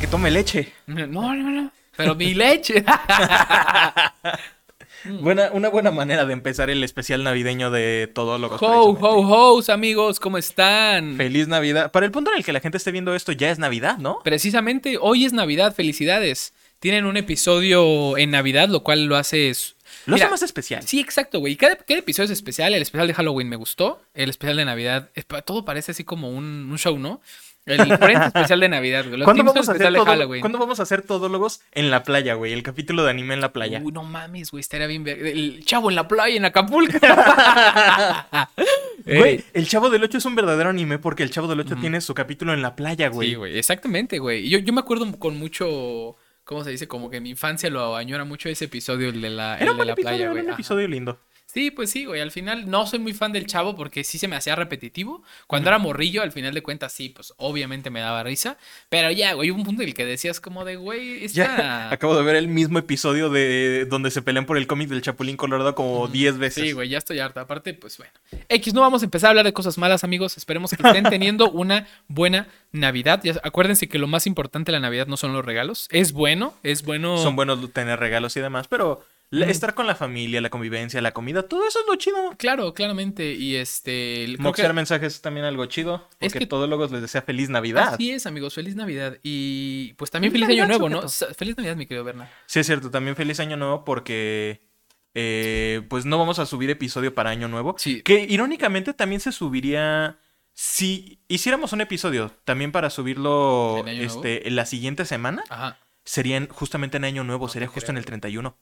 que tome leche. No, no, no. Pero mi leche. Buena, una buena manera de empezar el especial navideño de todo lo que Ho, ho, ho, amigos, ¿cómo están? Feliz Navidad. Para el punto en el que la gente esté viendo esto, ya es Navidad, ¿no? Precisamente, hoy es Navidad, felicidades. Tienen un episodio en Navidad, lo cual lo hace... Lo hace más especial. Sí, exacto, güey. Cada, cada, episodio es especial. El especial de Halloween me gustó. El especial de Navidad. todo parece así como un, un show, ¿no? El frente especial de Navidad, güey. ¿Cuándo vamos, a hacer todo, ¿Cuándo vamos a hacer todólogos en la playa, güey? El capítulo de anime en la playa. Uy, no mames, güey. Estaría bien. El chavo en la playa, en Acapulco. güey, el chavo del 8 es un verdadero anime porque el chavo del 8 tiene su capítulo en la playa, güey. Sí, güey. Exactamente, güey. Yo, yo me acuerdo con mucho. ¿Cómo se dice? Como que mi infancia lo añora mucho ese episodio, el de la, el de la playa, güey. Era un episodio lindo. Sí, pues sí, güey. Al final no soy muy fan del chavo porque sí se me hacía repetitivo. Cuando era morrillo, al final de cuentas, sí, pues obviamente me daba risa. Pero ya, güey, hubo un punto en el que decías como de, güey, esta... Ya, acabo de ver el mismo episodio de donde se pelean por el cómic del Chapulín Colorado como 10 veces. Sí, güey, ya estoy harta. Aparte, pues bueno. X, no vamos a empezar a hablar de cosas malas, amigos. Esperemos que estén teniendo una buena Navidad. Ya, acuérdense que lo más importante de la Navidad no son los regalos. Es bueno, es bueno... Son buenos tener regalos y demás, pero Estar con la familia, la convivencia, la comida, todo eso es lo chido. Claro, claramente. Y este. Moxear mensajes es también algo chido. Porque es que todos luego les desea feliz Navidad. Así es, amigos, feliz Navidad. Y pues también feliz, Año Nuevo, ¿no? Feliz Navidad, mi querido Berna. Sí, es cierto, también feliz Año Nuevo porque. Eh, pues no vamos a subir episodio para Año Nuevo. Sí. Que irónicamente también se subiría. Si hiciéramos un episodio también para subirlo ¿En este, en la siguiente semana, Ajá. serían justamente en Año Nuevo, sería justo en el 31.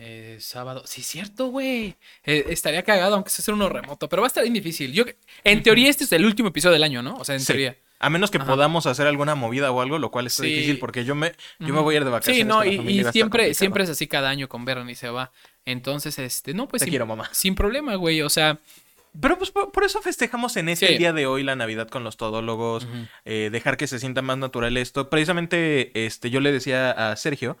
Eh, sábado. Sí, cierto, güey. Eh, estaría cagado, aunque sea uno remoto. Pero va a estar bien difícil. Yo, en teoría, este es el último episodio del año, ¿no? O sea, en teoría. A menos que podamos hacer alguna movida o algo, lo cual es difícil porque yo me, yo me voy a ir de vacaciones. Sí, no, y, siempre, siempre es así cada año con Vernon y se va. Entonces, este, no, pues. Te quiero, mamá. Sin problema, güey. O sea. Pero pues por, eso festejamos en ese día de hoy la Navidad con los todólogos, eh, dejar que se sienta más natural esto. Precisamente, este, yo le decía a Sergio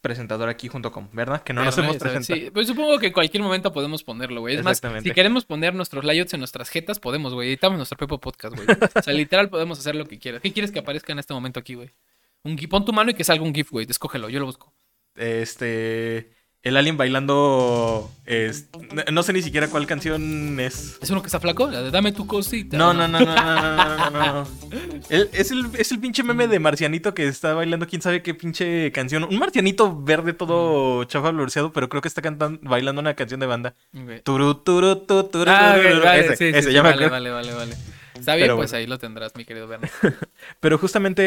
presentador aquí junto con, ¿verdad? Que no nos hemos presentado. Sí, pues supongo que en cualquier momento podemos ponerlo, güey. Es más, si queremos poner nuestros layouts en nuestras jetas, podemos, güey. Editamos nuestro propio podcast, güey. o sea, literal podemos hacer lo que quieras. ¿Qué quieres que aparezca en este momento aquí, güey? Un pon tu mano y que salga un GIF, güey. Escógelo, yo lo busco. Este el alien bailando. Es, no sé ni siquiera cuál canción es. ¿Es uno que está flaco? La de Dame tu cosita. No, no, no, no, no, no, no, no. es, el, es el pinche meme de Marcianito que está bailando, quién sabe qué pinche canción. Un marcianito verde todo chafa blureado, pero creo que está cantando, bailando una canción de banda. Turu, turu, turu, turu, ese, vale, vale, vale. Está bien, pues ahí lo tendrás, mi querido Bernardo. Pero justamente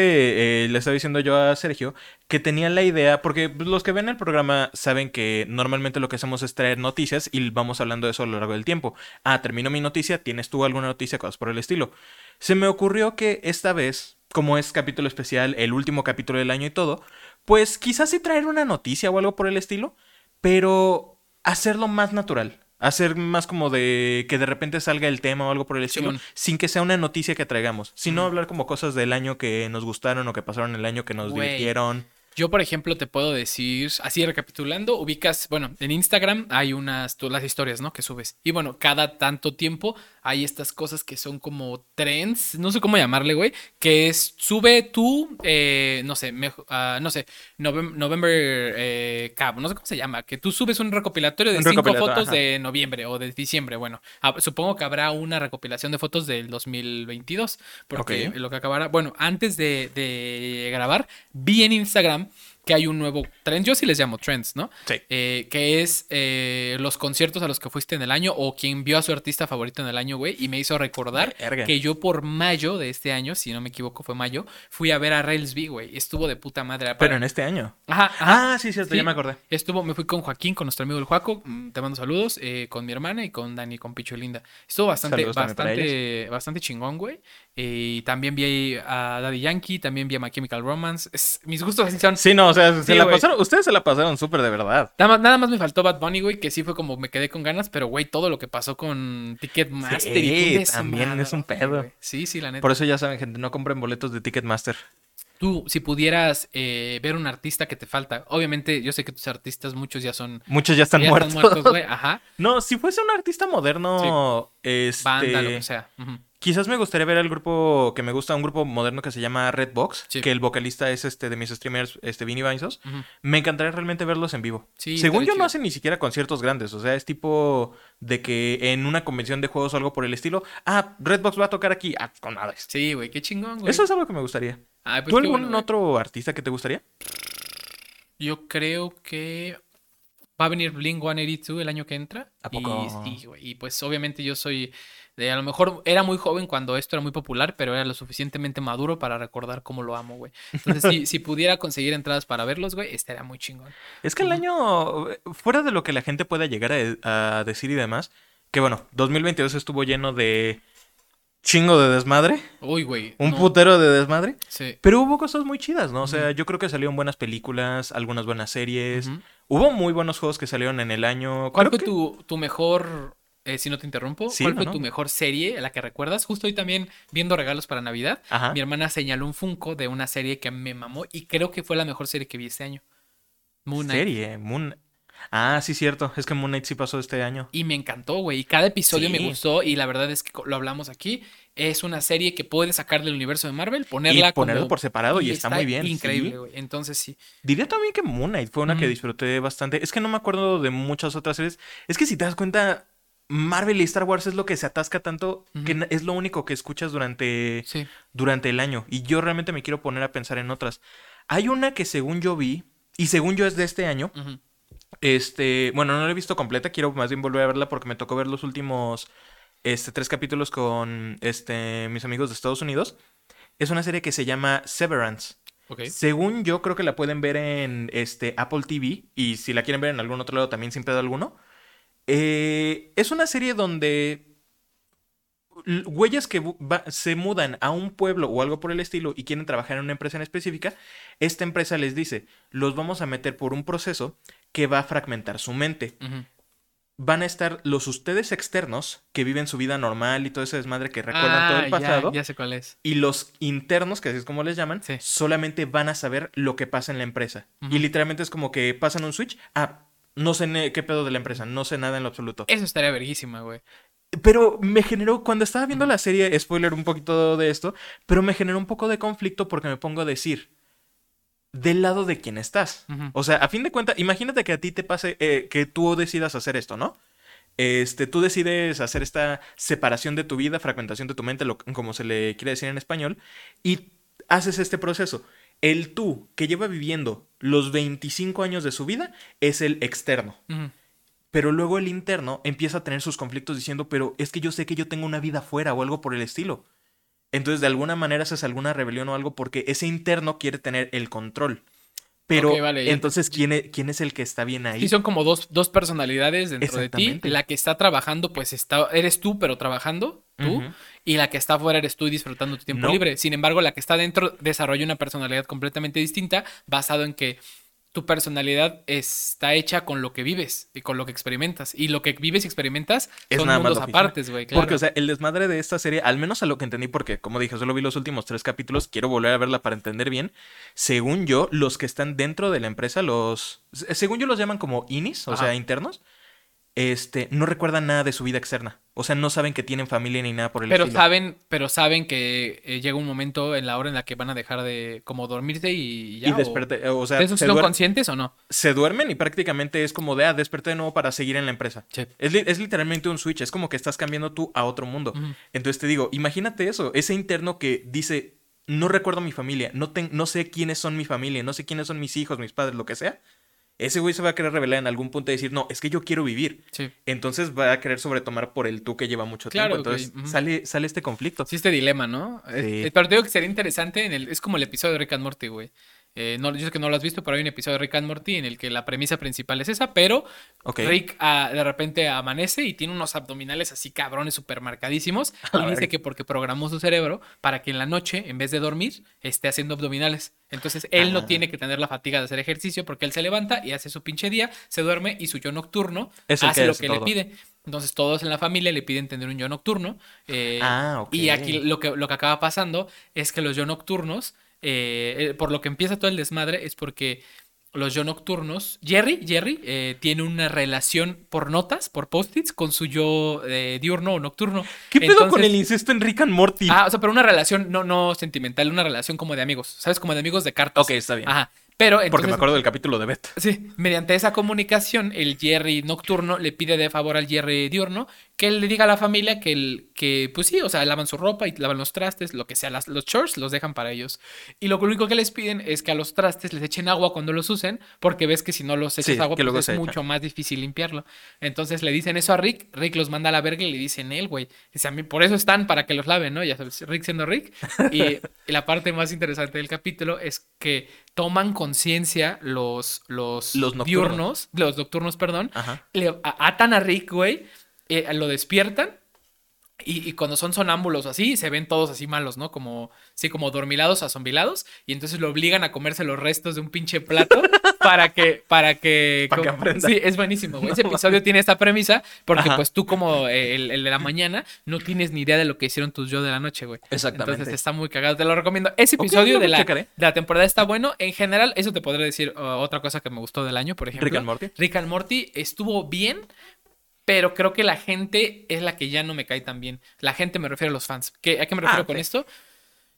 eh, le estaba diciendo yo a Sergio que tenía la idea, porque los que ven el programa saben que normalmente lo que hacemos es traer noticias y vamos hablando de eso a lo largo del tiempo. Ah, termino mi noticia, ¿tienes tú alguna noticia? Cosas por el estilo. Se me ocurrió que esta vez, como es capítulo especial, el último capítulo del año y todo, pues quizás sí traer una noticia o algo por el estilo, pero hacerlo más natural. Hacer más como de que de repente salga el tema o algo por el estilo, sin que sea una noticia que traigamos, sino hablar como cosas del año que nos gustaron o que pasaron el año que nos divirtieron. Yo, por ejemplo, te puedo decir, así recapitulando, ubicas, bueno, en Instagram hay unas, las historias, ¿no? Que subes. Y bueno, cada tanto tiempo hay estas cosas que son como trends, no sé cómo llamarle, güey, que es, sube tú, eh, no sé, uh, no sé, November, eh, no sé cómo se llama, que tú subes un recopilatorio de cinco fotos de noviembre o de diciembre, bueno, ah, supongo que habrá una recopilación de fotos del 2022, porque lo que acabará, bueno, antes de, de grabar, vi en Instagram que hay un nuevo trend, yo sí les llamo trends, ¿no? Sí. Eh, que es eh, los conciertos a los que fuiste en el año o quien vio a su artista favorito en el año, güey, y me hizo recordar que yo por mayo de este año, si no me equivoco fue mayo, fui a ver a Railsby, güey, estuvo de puta madre. Pero en este año. Ajá, Ah, sí, cierto, ya me acordé. Estuvo, me fui con Joaquín, con nuestro amigo el Juaco, mm, te mando saludos, eh, con mi hermana y con Dani, con Picho Linda. Estuvo bastante, bastante, bastante chingón, güey. Y también vi a Daddy Yankee, también vi a My Chemical Romance. mis gustos son. Sí, no, o sea, se la pasaron, ustedes se la pasaron súper de verdad. Nada más, nada más me faltó Bad Bunny, güey, que sí fue como me quedé con ganas, pero güey, todo lo que pasó con Ticketmaster sí, y también es un pedo. Sí, sí, la neta. Por eso ya saben, gente, no compren boletos de Ticketmaster. Tú, si pudieras eh, ver un artista que te falta, obviamente yo sé que tus artistas muchos ya son... Muchos ya están muertos. Están muertos güey. Ajá. No, si fuese un artista moderno, este... Banda, lo que sea. Quizás me gustaría ver al grupo que me gusta, un grupo moderno que se llama Redbox, Sí. que el vocalista es este de mis streamers, este Vinny Vinesos. Me encantaría realmente verlos en vivo. Sí, Según yo, no hacen ni siquiera conciertos grandes. O sea, es tipo de que en una convención de juegos o algo por el estilo. Ah, Redbox va a tocar aquí. Ah, con nada. Sí, güey, qué chingón, güey. Eso es algo que me gustaría. Ay, pues ¿Tú algún bueno, otro artista que te gustaría? Yo creo que va a venir Blink 182 el año que entra. ¿A poco? Y, y, y pues obviamente yo soy de a lo mejor era muy joven cuando esto era muy popular, pero era lo suficientemente maduro para recordar cómo lo amo, güey. Entonces, si, si pudiera conseguir entradas para verlos, güey, estaría muy chingón. Es que el año, fuera de lo que la gente pueda llegar a, a decir y demás, que bueno, 2022 estuvo lleno de chingo de desmadre, Uy, güey. un no, putero de desmadre, Sí. pero hubo cosas muy chidas, ¿no? O sea, yo creo que salieron buenas películas, algunas buenas series, Ujú. Hubo muy buenos juegos que salieron en el año. ¿Cuál fue que- tu, tu mejor, eh, si no te interrumpo, Sí, cuál fue no. tu mejor serie a la que recuerdas? Justo hoy también viendo regalos para Navidad, Ajá. mi hermana señaló un Funko de una serie que me mamó y creo que fue la mejor serie que vi este año. Moon Knight. Serie, Moon... Ah, sí, cierto, es que Moon Knight sí pasó este año. Y me encantó, güey. Y cada episodio me gustó. Y la verdad es que lo hablamos aquí. Es una serie que puedes sacar del universo de Marvel, ponerla y ponerlo como- por separado y, está, muy bien. Increíble, sí. güey. Entonces sí. Diría también que Moon Knight fue una que disfruté bastante. Es que no me acuerdo de muchas otras series. Es que si te das cuenta, Marvel y Star Wars es lo que se atasca tanto que es lo único que escuchas durante, Sí. durante el año. Y yo realmente me quiero poner a pensar en otras. Hay una que según yo vi, y según yo es de este año, Ujú. Este, bueno, no la he visto completa, quiero más bien volver a verla porque me tocó ver los últimos este, tres capítulos con este, mis amigos de Estados Unidos. Es una serie que se llama Severance. Según yo, creo que la pueden ver en este, Apple TV. Y si la quieren ver en algún otro lado también, sin pedo alguno. Eh, es una serie donde güeyes que va- se mudan a un pueblo o algo por el estilo y quieren trabajar en una empresa en específica, esta empresa les dice, los vamos a meter por un proceso que va a fragmentar su mente. Van a estar los ustedes externos que viven su vida normal y todo ese desmadre que recuerdan todo Ah, el ya, pasado. Ya, sé cuál es. Y los internos, que así es como les llaman, Sí. solamente van a saber lo que pasa en la empresa. Y literalmente es como que pasan un switch. Ah, no sé qué pedo de la empresa, no sé nada en lo absoluto. Eso estaría verguísima, güey. Pero me generó, cuando estaba viendo la serie, spoiler un poquito de esto, pero me generó un poco de conflicto porque me pongo a decir, del lado de quién estás. O sea, a fin de cuentas, imagínate que a ti te pase, eh, que tú decidas hacer esto, ¿no? Este, tú decides hacer esta separación de tu vida, fragmentación de tu mente, lo- como se le quiere decir en español, y haces este proceso. El tú que lleva viviendo los 25 años de su vida es el externo. Pero luego el interno empieza a tener sus conflictos diciendo, pero es que yo sé que yo tengo una vida afuera o algo por el estilo. Entonces, de alguna manera haces alguna rebelión o algo porque ese interno quiere tener el control. Pero vale, entonces, ¿quién es, ¿quién es el que está bien ahí? Sí, son como dos, dos personalidades dentro de ti. La que está trabajando, pues está, eres tú, pero trabajando, tú. Y la que está afuera eres tú y disfrutando tu tiempo No. libre. Sin embargo, la que está dentro desarrolla una personalidad completamente distinta, basado en que tu personalidad está hecha con lo que vives y con lo que experimentas. Y lo que vives y experimentas Es son nada mundos apartes, güey. Claro. Porque, o sea, el desmadre de esta serie, al menos a lo que entendí, porque, como dije, solo vi los últimos tres capítulos, quiero volver a verla para entender bien. Según yo, los que están dentro de la empresa, los. se- Según yo, los llaman como inis, o Ajá. sea, internos. Este, no recuerdan nada de su vida externa. O sea, no saben que tienen familia ni nada por el pero estilo. saben, pero saben que eh, llega un momento en la hora en la que van a dejar de como dormirse y ya. y o- desperté, o sea, ¿De esos se, son duer- conscientes o no? se duermen y prácticamente es como de, ah, desperté de nuevo para seguir en la empresa. Sí. Es, es literalmente un switch, es como que estás cambiando tú a otro mundo. Entonces te digo, imagínate eso, ese interno que dice, no recuerdo a mi familia, no, no sé quiénes son mi familia, no sé quiénes son mis hijos, mis padres, lo que sea. Ese güey se va a querer revelar en algún punto y decir, no, es que yo quiero vivir. Sí. Entonces va a querer sobretomar por el tú que lleva mucho Claro, tiempo. Entonces sale, sale este conflicto. Sí, este dilema, ¿no? Sí. eh, pero te digo que sería interesante en el, es como el episodio de Rick and Morty, güey. Eh, no, yo sé que no lo has visto, pero hay un episodio de Rick and Morty en el que la premisa principal es esa, pero. Rick ah, de repente amanece y tiene unos abdominales así cabrones súper marcadísimos y dice que porque programó su cerebro para que en la noche, en vez de dormir, esté haciendo abdominales. Entonces él no Ah. tiene que tener la fatiga de hacer ejercicio porque él se levanta y hace su pinche día, se duerme y su yo nocturno hace que lo que le pide. Entonces todos en la familia le piden tener un yo nocturno. eh, Ah, ok. y aquí lo que, lo que acaba pasando es que los yo nocturnos, eh, eh, por lo que empieza todo el desmadre, es porque los yo nocturnos, Jerry, Jerry, eh, tiene una relación por notas, por post-its, con su yo eh, diurno o nocturno. ¿Qué pedo con el incesto en Rick and Morty? Ah, o sea, pero una relación no, no sentimental, una relación como de amigos, ¿sabes? Como de amigos de cartas. ok, está bien. Ajá. Pero Porque me acuerdo del capítulo de Beth. Sí, mediante esa comunicación, el Jerry nocturno le pide de favor al Jerry diurno que él le diga a la familia que, el, que pues sí, o sea, lavan su ropa y lavan los trastes, lo que sea, las- los chores los dejan para ellos. Y lo único que les piden es que a los trastes les echen agua cuando los usen, porque ves que si no los echas Sí, agua, luego pues es echa. mucho más difícil limpiarlo. Entonces le dicen eso a Rick, Rick los manda a la verga y le dicen él, güey. Dice, a mí, por eso están, para que los laven, ¿no? Ya sabes, Rick siendo Rick. Y, y la parte más interesante del capítulo es que toman conciencia los, los, Los nocturnos. diurnos, los nocturnos, perdón, Ajá. le atan a Rick, güey, eh, lo despiertan. Y, y cuando son sonámbulos así, se ven todos así malos, ¿no? Como, sí, como dormilados, azombilados. Y entonces lo obligan a comerse los restos de un pinche plato para que, para que... Para como- aprenda. sí, es buenísimo, güey. Ese episodio tiene esta premisa porque Ajá. pues tú como eh, el, el de la mañana no tienes ni idea de lo que hicieron tus yo de la noche, güey. Exactamente. Entonces está muy cagado. Te lo recomiendo. Ese episodio de, la, de la temporada está bueno. En general, eso te podré decir uh, otra cosa que me gustó del año, por ejemplo. Rick and Morty. Rick and Morty estuvo bien, pero creo que la gente es la que ya no me cae tan bien. La gente me refiero a los fans. ¿Qué, ¿A qué me refiero Ah, con ok. esto?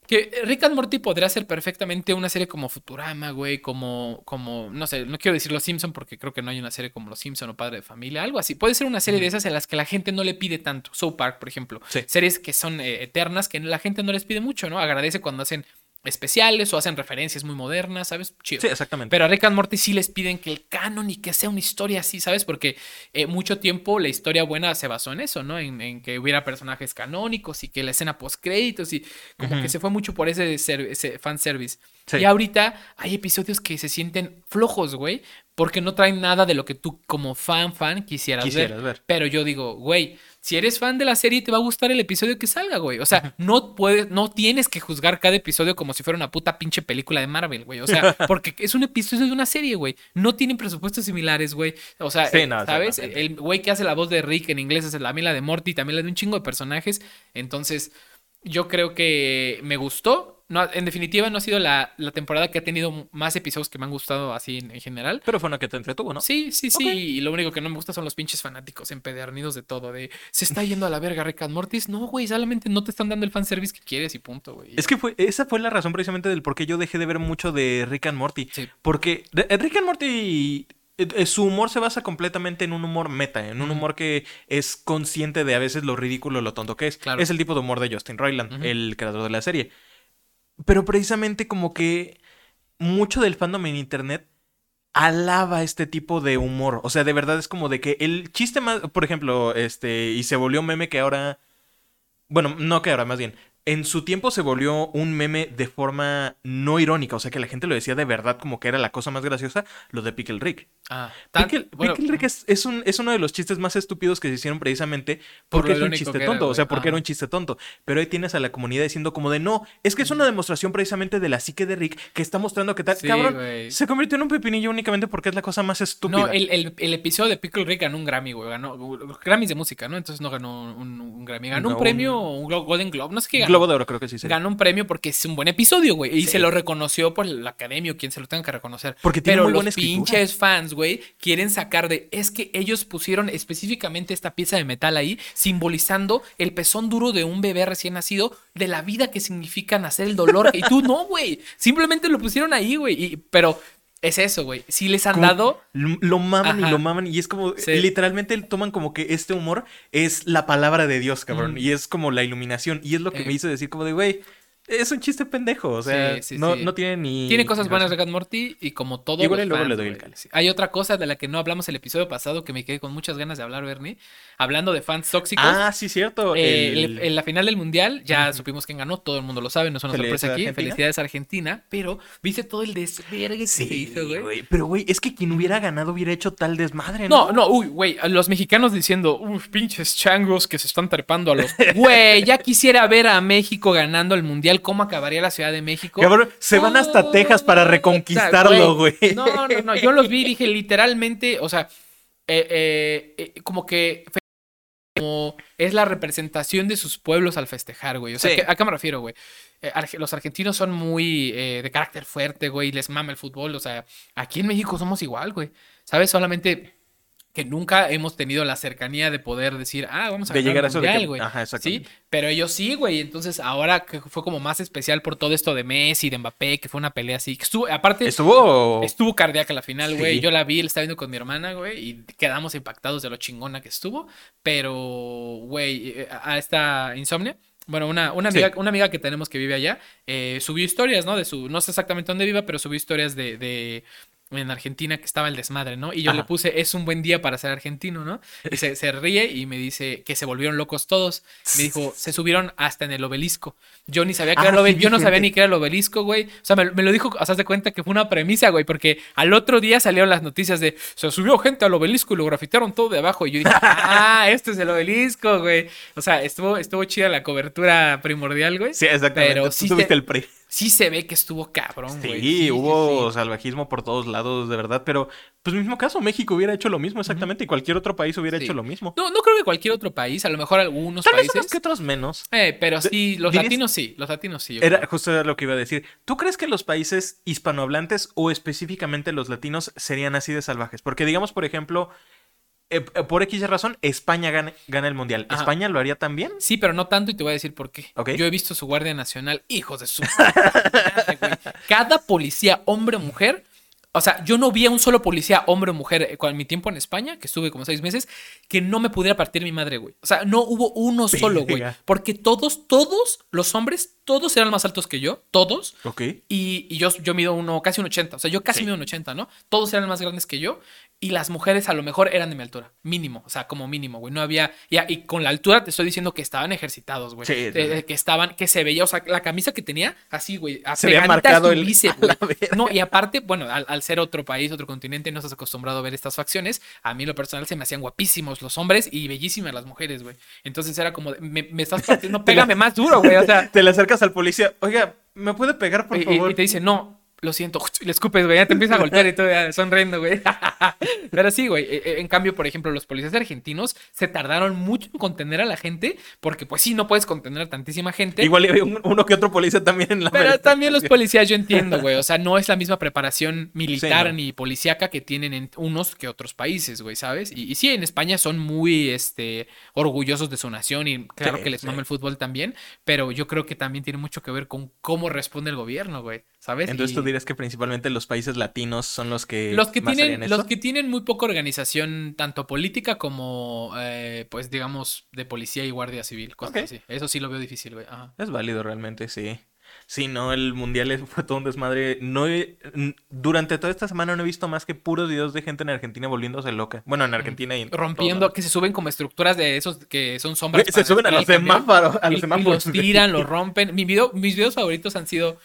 Que Rick and Morty podría ser perfectamente una serie como Futurama, güey, como, como, no sé, no quiero decir Los Simpson porque creo que no hay una serie como Los Simpson o Padre de Familia, algo así. Puede ser una serie de esas en las que la gente no le pide tanto. South Park, por ejemplo. Sí. Series que son eh, eternas, que la gente no les pide mucho, ¿no? Agradece cuando hacen especiales o hacen referencias muy modernas, ¿sabes? Chido. Sí, exactamente. Pero a Rick and Morty sí les piden que el canon y que sea una historia así, ¿sabes? Porque eh, mucho tiempo la historia buena se basó en eso, ¿no? En, en que hubiera personajes canónicos y que la escena post créditos y como Ujú. que se fue mucho por ese, ese fanservice. Sí. Y ahorita hay episodios que se sienten flojos, güey, porque no traen nada de lo que tú como fan, fan quisieras, Quisieras ver. ver. Pero yo digo, güey, si eres fan de la serie te va a gustar el episodio que salga, güey. O sea, no puedes, no tienes que juzgar cada episodio como si fuera una puta pinche película de Marvel, güey. O sea, porque es un episodio de una serie, güey. No tienen presupuestos similares, güey. O sea, Sí, no, ¿sabes? El güey que hace la voz de Rick en inglés es la mí la de Morty, también la de un chingo de personajes. Entonces, yo creo que me gustó. No, en definitiva, no ha sido la, la temporada que ha tenido más episodios que me han gustado así en, en general. Pero fue una que te entretuvo, ¿no? Sí, sí, sí. Y lo único que no me gusta son los pinches fanáticos empedernidos de todo. De se está yendo a la verga Rick and Mortis. No, güey, solamente no te están dando el fanservice que quieres y punto, güey. Es que fue, esa fue la razón precisamente del por qué yo dejé de ver mucho de Rick and Morty. Sí. Porque eh, Rick and Morty, eh, eh, su humor se basa completamente en un humor meta, en un humor que es consciente de a veces lo ridículo, lo tonto que es. Claro. Es el tipo de humor de Justin Roiland, el creador de la serie. Pero precisamente como que mucho del fandom en internet alaba este tipo de humor. O sea, de verdad es como de que el chiste más, por ejemplo, este, y se volvió meme que ahora, bueno, no que ahora, más bien, en su tiempo se volvió un meme de forma no irónica, o sea que la gente lo decía de verdad como que era la cosa más graciosa, lo de Pickle Rick. Ah, tan- Pickle, bueno, Pickle Rick es, es un, es uno de los chistes más estúpidos que se hicieron precisamente Por porque lo es un chiste era, tonto, o sea, porque era un chiste tonto. Pero ahí tienes a la comunidad diciendo como de no, es que es una demostración precisamente de la psique de Rick que está mostrando que tal, Sí, cabrón, se convirtió en un pepinillo únicamente porque es la cosa más estúpida. No, el, el- el episodio de Pickle Rick ganó un Grammy, güey. Ganó Grammys de música, ¿no? Entonces no ganó un, un Grammy. Ganó No, un premio, un Glo- Golden Globe, no sé qué ganó. Globo de Oro creo que sí. Ganó un premio porque es un buen episodio, güey. Y Sí. se lo reconoció por la academia o quien se lo tenga que reconocer. Porque tiene Pero muy los buena pinches fans, güey, quieren sacar de. Es que ellos pusieron específicamente esta pieza de metal ahí, simbolizando el pezón duro de un bebé recién nacido, de la vida que significa nacer el dolor. y tú no, güey. Simplemente lo pusieron ahí, güey. Pero es eso, güey. Si les han Como- dado. Lo maman y lo maman y es como, Sí. literalmente toman como que este humor es la palabra de Dios, cabrón, Mm. y es como la iluminación y es lo que Eh. me hizo decir como de, güey, es un chiste pendejo, o sea, Sí, sí, no, sí. no tiene ni... Tiene cosas buenas razón. Rick and Morty y como todo. Igual los luego fans, le doy el. Sí. Hay otra cosa de la que no hablamos el episodio pasado que me quedé con muchas ganas de hablar, Bernie. Hablando de fans tóxicos. Ah, sí, cierto. Eh, el- el- en la final del mundial ya supimos quién ganó, todo el mundo lo sabe, no es una sorpresa aquí. Argentina. Felicidades Argentina, pero viste todo el desvergue que se hizo, güey. pero güey, es que quien hubiera ganado hubiera hecho tal desmadre, ¿no? No, no, uy, güey, los mexicanos diciendo, uy, pinches changos que se están trepando a los. Güey, ya quisiera ver a México ganando el mundial, ¿cómo acabaría la Ciudad de México? Cabrón, se van hasta Texas para reconquistarlo, güey. No, no, no. Yo los vi y dije literalmente, o sea, eh, eh, eh, como que como es la representación de sus pueblos al festejar, güey. O sea, Sí. ¿qué- ¿a qué me refiero, güey? Eh, arge- los argentinos son muy eh, de carácter fuerte, güey, les mama el fútbol. O sea, aquí en México somos igual, güey. ¿Sabes? Solamente que nunca hemos tenido la cercanía de poder decir, ah, vamos a De llegar a eso de que- mundial, güey. Ajá, Sí, pero ellos sí, güey. Entonces ahora que fue como más especial por todo esto de Messi, de Mbappé, que fue una pelea así. Estuvo, aparte, Estuvo. Estuvo cardíaca la final, güey. Sí. Yo la vi, la estaba viendo con mi hermana, güey, y quedamos impactados de lo chingona que estuvo. Pero, güey, eh, a esta insomnia. Bueno, una, una, Sí. amiga, una amiga que tenemos que vive allá eh, subió historias, ¿no? De su, no sé exactamente dónde viva, pero subió historias de, de en Argentina que estaba el desmadre, ¿no? Y yo le puse, es un buen día para ser argentino, ¿no? Y se, se ríe y me dice que se volvieron locos todos. Me dijo, se subieron hasta en el obelisco. Yo ni sabía que Ah, era el sí, obelisco. Yo no sabía ni que era el obelisco, güey. O sea, me, me lo dijo, o sea, de cuenta que fue una premisa, güey, porque al otro día salieron las noticias de se subió gente al obelisco y lo grafitearon todo de abajo. Y yo dije, ah, este es el obelisco, güey. O sea, estuvo, estuvo chida la cobertura primordial, güey. Sí, exactamente. Pero Tú sí tuviste se- el pre. Sí se ve que estuvo cabrón, Sí, güey. Sí, sí, hubo sí. salvajismo por todos lados, de verdad. Pero, pues, mismo caso, México hubiera hecho lo mismo exactamente y cualquier otro país hubiera Sí. hecho lo mismo. No, no creo que cualquier otro país, a lo mejor algunos Tal vez países. unos que otros menos. Eh, pero sí, los dirías- latinos sí, los latinos sí. yo Era creo. justo lo que iba a decir. ¿Tú crees que los países hispanohablantes o específicamente los latinos serían así de salvajes? Porque digamos, por ejemplo, eh, eh, por X razón, España gana, gana el mundial. Ajá. ¿España lo haría también? Sí, pero no tanto y te voy a decir por qué. Ok. Yo he visto su Guardia Nacional, hijos de su... Cada policía, hombre o mujer, o sea, yo no vi a un solo policía, hombre o mujer, eh, con mi tiempo en España, que estuve como seis meses, que no me pudiera partir mi madre, güey. O sea, no hubo uno solo, güey. Porque todos, todos los hombres, todos eran más altos que yo, todos. Ok. Y, y yo, yo mido uno, casi un 80. O sea, yo casi Sí. mido un 80, ¿no? Todos eran más grandes que yo. Y las mujeres a lo mejor eran de mi altura. Mínimo. O sea, como mínimo, güey. No había. ya, y con la altura te estoy diciendo que estaban ejercitados, güey. Sí, Eh, que estaban, que se veía. O sea, la camisa que tenía, así, güey. Se veía apegadita a marcado el- bíceps. No, y aparte, bueno, al, al ser otro país, otro continente, no estás acostumbrado a ver estas facciones. A mí, lo personal, se me hacían guapísimos los hombres y bellísimas las mujeres, güey. Entonces era como, de, me, me estás partiendo, pégame más duro, güey. O sea, Te le acercas al policía. Oiga, ¿me puede pegar, por y, y- favor? y te dice, no, lo siento, y le escupes, güey, ya te empieza a golpear y todo, sonriendo, güey. Pero sí, güey, eh, eh, en cambio, por ejemplo, los policías argentinos se tardaron mucho en contener a la gente, porque pues sí, no puedes contener a tantísima gente. Igual había un- uno que otro policía también en la Pero también los policías, yo entiendo, güey. O sea, no es la misma preparación militar Sí, no. ni policíaca que tienen en unos que otros países, güey, ¿sabes? Y, y sí, en España son muy este, orgullosos de su nación y claro Sí, que les sí. mama el fútbol también, pero yo creo que también tiene mucho que ver con cómo responde el gobierno, güey, ¿sabes? Entonces Y- tú dirías que principalmente los países latinos son los que los que más tienen los que tienen muy poca organización tanto política como eh, pues digamos de policía y guardia civil cosas Ok. así eso sí lo veo difícil güey Ajá. Es válido realmente, sí. Sí, no, el mundial fue todo un desmadre. No he- durante toda esta semana no he visto más que puros videos de gente en Argentina volviéndose loca. Bueno, en Argentina y en rompiendo que se suben como estructuras de esos que son sombras Güey, Se suben a los semáforos. A los semáforos. los tiran los rompen Mi video, mis videos favoritos han sido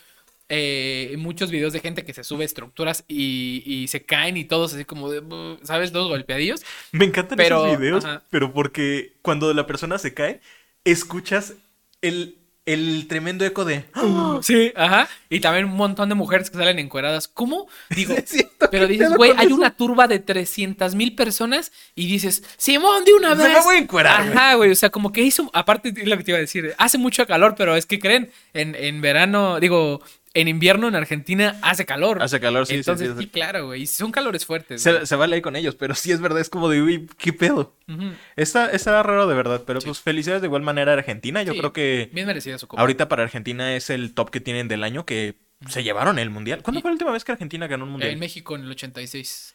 eh, muchos videos de gente que se sube estructuras y, y se caen y todos así como de, sabes todos golpeadillos Me encantan Pero, esos videos, ajá. pero porque cuando la persona se cae, escuchas el, el tremendo eco de... sí ajá y también un montón de mujeres que salen encueradas cómo digo Pero ¿qué dices, güey, hay eso? una turba de 300 mil personas y dices, Simón, de una vez. me voy a encuerar. Ajá, güey, o sea, como que hizo, aparte lo que te iba a decir, hace mucho calor, pero es que creen, en, en verano, digo, en invierno en Argentina hace calor. Hace calor, sí, Entonces, sí, sí, sí. claro, güey, son calores fuertes. Se, se vale ahí con ellos, pero sí es verdad, es como de, uy, ¿qué pedo? Ujú. Está, está raro de verdad, pero pues felicidades de igual manera a Argentina. Yo creo que Bien merecida su copa. ahorita para Argentina es el top que tienen del año que se llevaron el mundial. ¿Cuándo Y- fue la última vez que Argentina ganó un mundial? En México en el 86.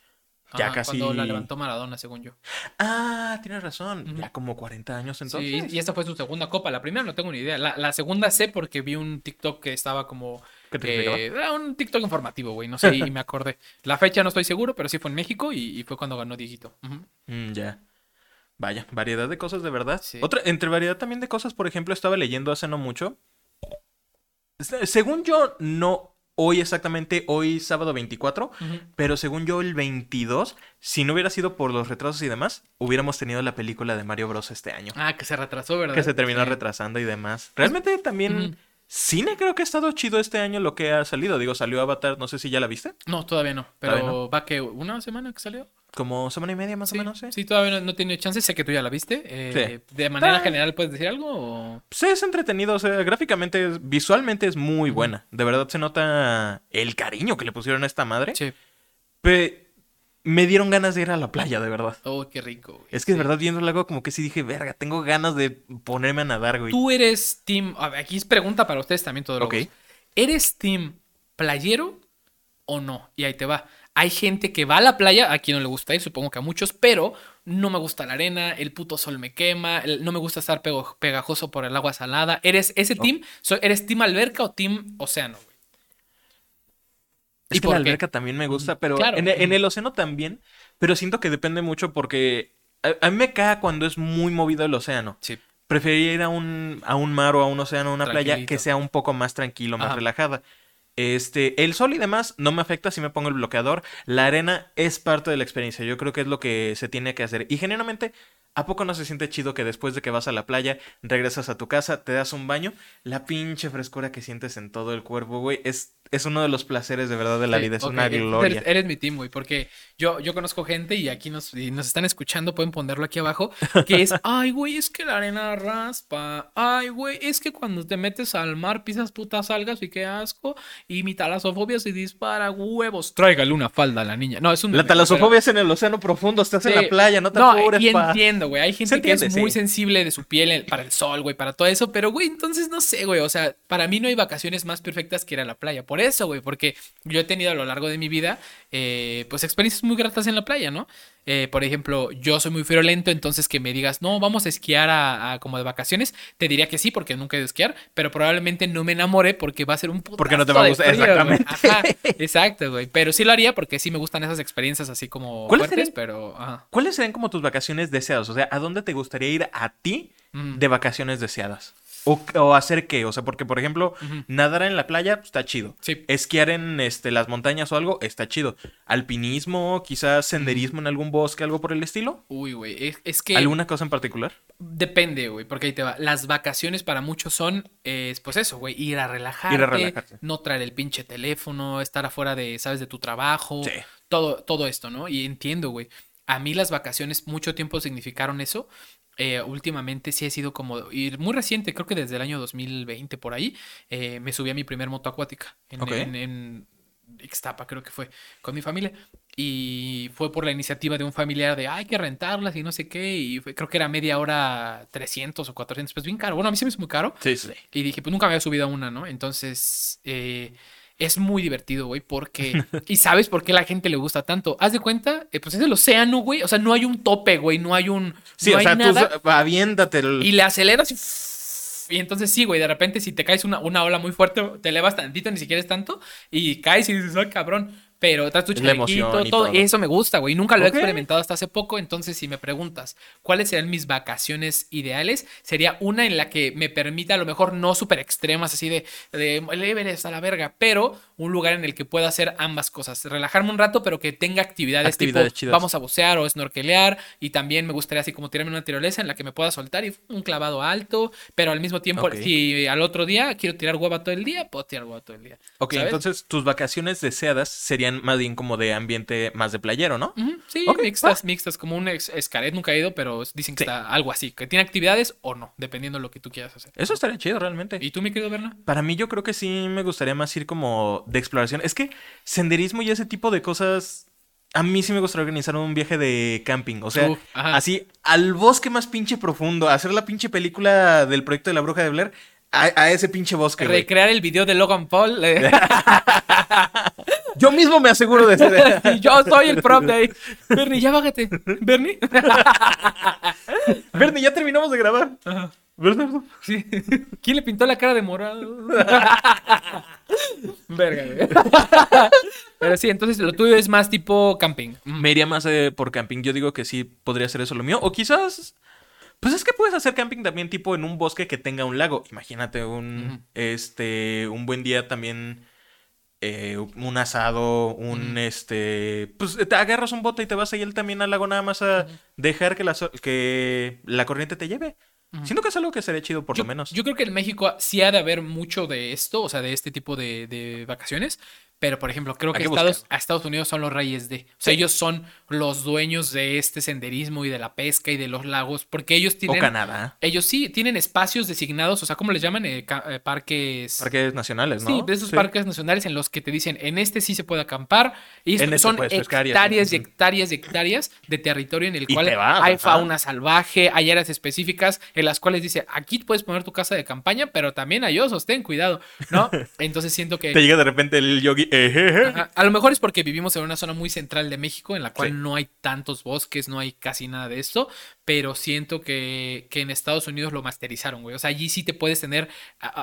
Ya Ajá, casi- Cuando la levantó Maradona, según yo. Ah, tienes razón. Ya como 40 años entonces. Sí, y esta fue su segunda copa. La primera no tengo ni idea. La, la segunda sé porque vi un TikTok que estaba como. ¿Qué te eh, era un TikTok informativo, güey. No sé, y me acordé. La fecha no estoy seguro, pero sí fue en México y, y fue cuando ganó Dieguito. Mm, ya. Vaya, variedad de cosas de verdad. Sí. Otra, entre variedad también de cosas, por ejemplo, estaba leyendo hace no mucho. Se- Según yo, no hoy exactamente, hoy sábado 24, Ujú. pero según yo el 22, si no hubiera sido por los retrasos y demás, hubiéramos tenido la película de Mario Bros este año. Ah, que se retrasó, ¿verdad? que se terminó Sí. retrasando y demás. Realmente también. Cine creo que ha estado chido este año lo que ha salido. Digo, salió Avatar, no sé si ya la viste. No, todavía no. Pero Todavía no. va que una semana que salió. como semana y media más Sí, o menos, ¿eh? sí, todavía no, no he tenido chance, sé que tú ya la viste. eh, De manera Ah. general, ¿puedes decir algo? o- Pues es entretenido, o sea, gráficamente, visualmente es muy buena. De verdad se nota el cariño que le pusieron a esta madre. Sí. Pe- me dieron ganas de ir a la playa, de verdad. Oh, qué rico. güey. Es que de Sí. verdad viendo el lago como que sí dije, verga, tengo ganas de ponerme a nadar, güey. Tú eres team. a ver, aquí es pregunta para ustedes también, todos Ok. ¿Eres team playero o no? Y ahí te va. Hay gente que va a la playa, a quien no le gusta ir, supongo que a muchos, pero no me gusta la arena, el puto sol me quema, el- no me gusta estar pego- pegajoso por el agua salada. ¿Eres ese team? So- ¿Eres team alberca o team océano? güey? Es ¿Y que por la qué? alberca también me gusta, pero Claro. en, en el océano también. Pero siento que depende mucho porque a, a mí me caga cuando es muy movido el océano. Sí. Preferiría ir a un, a un mar o a un océano, a una playa que sea un poco más tranquilo, más Ajá. relajada. Este, el sol y demás no me afecta si me pongo el bloqueador. La arena es parte de la experiencia. Yo creo que es lo que se tiene que hacer. Y genuinamente, ¿a poco no se siente chido que después de que vas a la playa, regresas a tu casa, te das un baño? La pinche frescura que sientes en todo el cuerpo, güey, es, es uno de los placeres de verdad de la Sí, vida. Es una gloria. Eres, eres mi team, güey, porque yo, yo conozco gente y aquí nos, y nos están escuchando, pueden ponerlo aquí abajo, que es, ay, güey, es que la arena raspa, ay, güey, es que cuando te metes al mar pisas putas algas y qué asco, y mi talasofobia se dispara, huevos, tráigale una falda a la niña. No, es un... La talasofobia es en el océano profundo, estás en la playa, no te no, apures, y pa. Entiendo, güey. Hay gente Se que es muy sensible de su piel para el sol, güey, para todo eso. Pero, güey, entonces no sé, güey. O sea, para mí no hay vacaciones más perfectas que ir a la playa. Por eso, güey, porque yo he tenido a lo largo de mi vida, eh, pues, experiencias muy gratas en la playa, ¿no? Eh, por ejemplo, yo soy muy friolento, entonces que me digas, no, vamos a esquiar a, a como de vacaciones, te diría que sí, porque nunca he ido a esquiar, pero probablemente no me enamore porque va a ser un puto. Porque no te va a gustar, exactamente. Ajá, exacto, güey. Pero sí lo haría porque sí me gustan esas experiencias así como ¿Cuáles fuertes, serían? pero. Ajá. ¿Cuáles serían como tus vacaciones deseadas? O sea, ¿a dónde te gustaría ir a ti Mm. de vacaciones deseadas? O, o hacer qué? O sea, porque, por ejemplo, nadar en la playa pues, está chido. Sí. Esquiar en este, las montañas o algo está chido. Alpinismo, quizás senderismo en algún bosque, algo por el estilo. Uy, güey. Es, es que ¿Alguna cosa en particular? depende, güey, porque ahí te va. Las vacaciones para muchos son, es, pues eso, güey, ir a relajarte, Ir a relajarse. no traer el pinche teléfono, estar afuera de, sabes, de tu trabajo, Sí. todo, todo esto, ¿no? Y entiendo, güey. A mí las vacaciones mucho tiempo significaron eso. Eh, últimamente sí he sido como ir muy reciente, creo que desde el año 2020 por ahí, eh, me subí a mi primer moto acuática en, Ok. en, en Ixtapa, creo que fue, con mi familia. Y fue por la iniciativa de un familiar de, "Ah, hay que rentarlas y no sé qué. Y fue- creo que era media hora 300 o 400, pues bien caro. Bueno, a mí se me hizo muy caro. Sí, sí. Y dije, pues nunca me había subido a una, ¿no? Entonces, eh, es muy divertido, güey, porque... ¿Y sabes por qué la gente le gusta tanto? Haz de cuenta, eh, pues es el océano, güey. O sea, no hay un tope, güey, no hay un... Sí, no o hay sea, nada. tú aviéntate el... Y le aceleras y... Y entonces sí, güey, de repente si te caes una, una ola muy fuerte, te elevas tantito, ni siquiera es tanto, y caes y dices, ay, cabrón. Pero tu chalequito, todo, todo. Eso me gusta, güey. Nunca lo he experimentado hasta hace poco. Entonces, si me preguntas cuáles serían mis vacaciones ideales, sería una en la que me permita, a lo mejor no súper extremas, así de, de Everest a la verga, pero un lugar en el que pueda hacer ambas cosas. Relajarme un rato, pero que tenga actividades, Actividades tipo, chidas. vamos a bucear o snorkelear. Y también me gustaría así como tirarme una tirolesa en la que me pueda soltar y un clavado alto, pero al mismo tiempo, si al otro día quiero tirar hueva todo el día, puedo tirar hueva todo el día. Ok, ¿sabes? entonces tus vacaciones deseadas serían más bien como de ambiente más de playero, ¿no? Sí, Ok, mixtas, mixtas, como un escaret, nunca he ido, pero dicen que Sí. está algo así, que tiene actividades o no, dependiendo de lo que tú quieras hacer. Eso estaría chido realmente. ¿Y tú, mi querido Berna? Para mí yo creo que sí me gustaría más ir como de exploración. Es que senderismo y ese tipo de cosas... A mí sí me gustaría organizar un viaje de camping. O sea, así al bosque más pinche profundo. Hacer la pinche película del proyecto de la bruja de Blair a, a ese pinche bosque. Recrear el video de Logan Paul. eh, Yo mismo me aseguro de ser... y yo soy el prop de ahí. Bernie, ya bájate. Bernie. Bernie, ya terminamos de grabar. Ajá. ¿Verdad? Sí. ¿Quién le pintó la cara de morado? Verga, güey. Pero sí, entonces lo tuyo es más tipo camping. Me iría más eh, por camping. Yo digo que sí podría ser eso lo mío. O quizás. Pues es que puedes hacer camping también tipo en un bosque que tenga un lago. Imagínate un. Este. Un buen día también. Eh, un asado. Un este. Pues te agarras un bote y te vas ahí él también al lago nada más a dejar que la, que la corriente te lleve. Siento que es algo que sería chido por yo, lo menos. Yo creo que en México sí ha de haber mucho de esto, o sea, de este tipo de, de vacaciones, pero por ejemplo, creo que Estados, a Estados Unidos son los reyes de. O sea, Sí. ellos son los dueños de este senderismo y de la pesca y de los lagos, porque ellos O tienen. Canadá. Ellos sí tienen espacios designados, o sea, ¿cómo les llaman? Eh, eh, parques. Parques nacionales, ¿no? Sí, de esos parques nacionales en los que te dicen, en este sí se puede acampar. Y En este son hectáreas y hectáreas y hectáreas de territorio en el Y cual vas, hay fauna salvaje, hay áreas específicas en las cuales dice, aquí puedes poner tu casa de campaña, pero también hay osos, ten cuidado, ¿no? Entonces siento que... Te llega de repente el yogi. Ajá. A lo mejor es porque vivimos en una zona muy central de México en la cual Sí. no hay tantos bosques, no hay casi nada de esto, pero siento que, que en Estados Unidos lo masterizaron, güey. O sea, allí sí te puedes tener,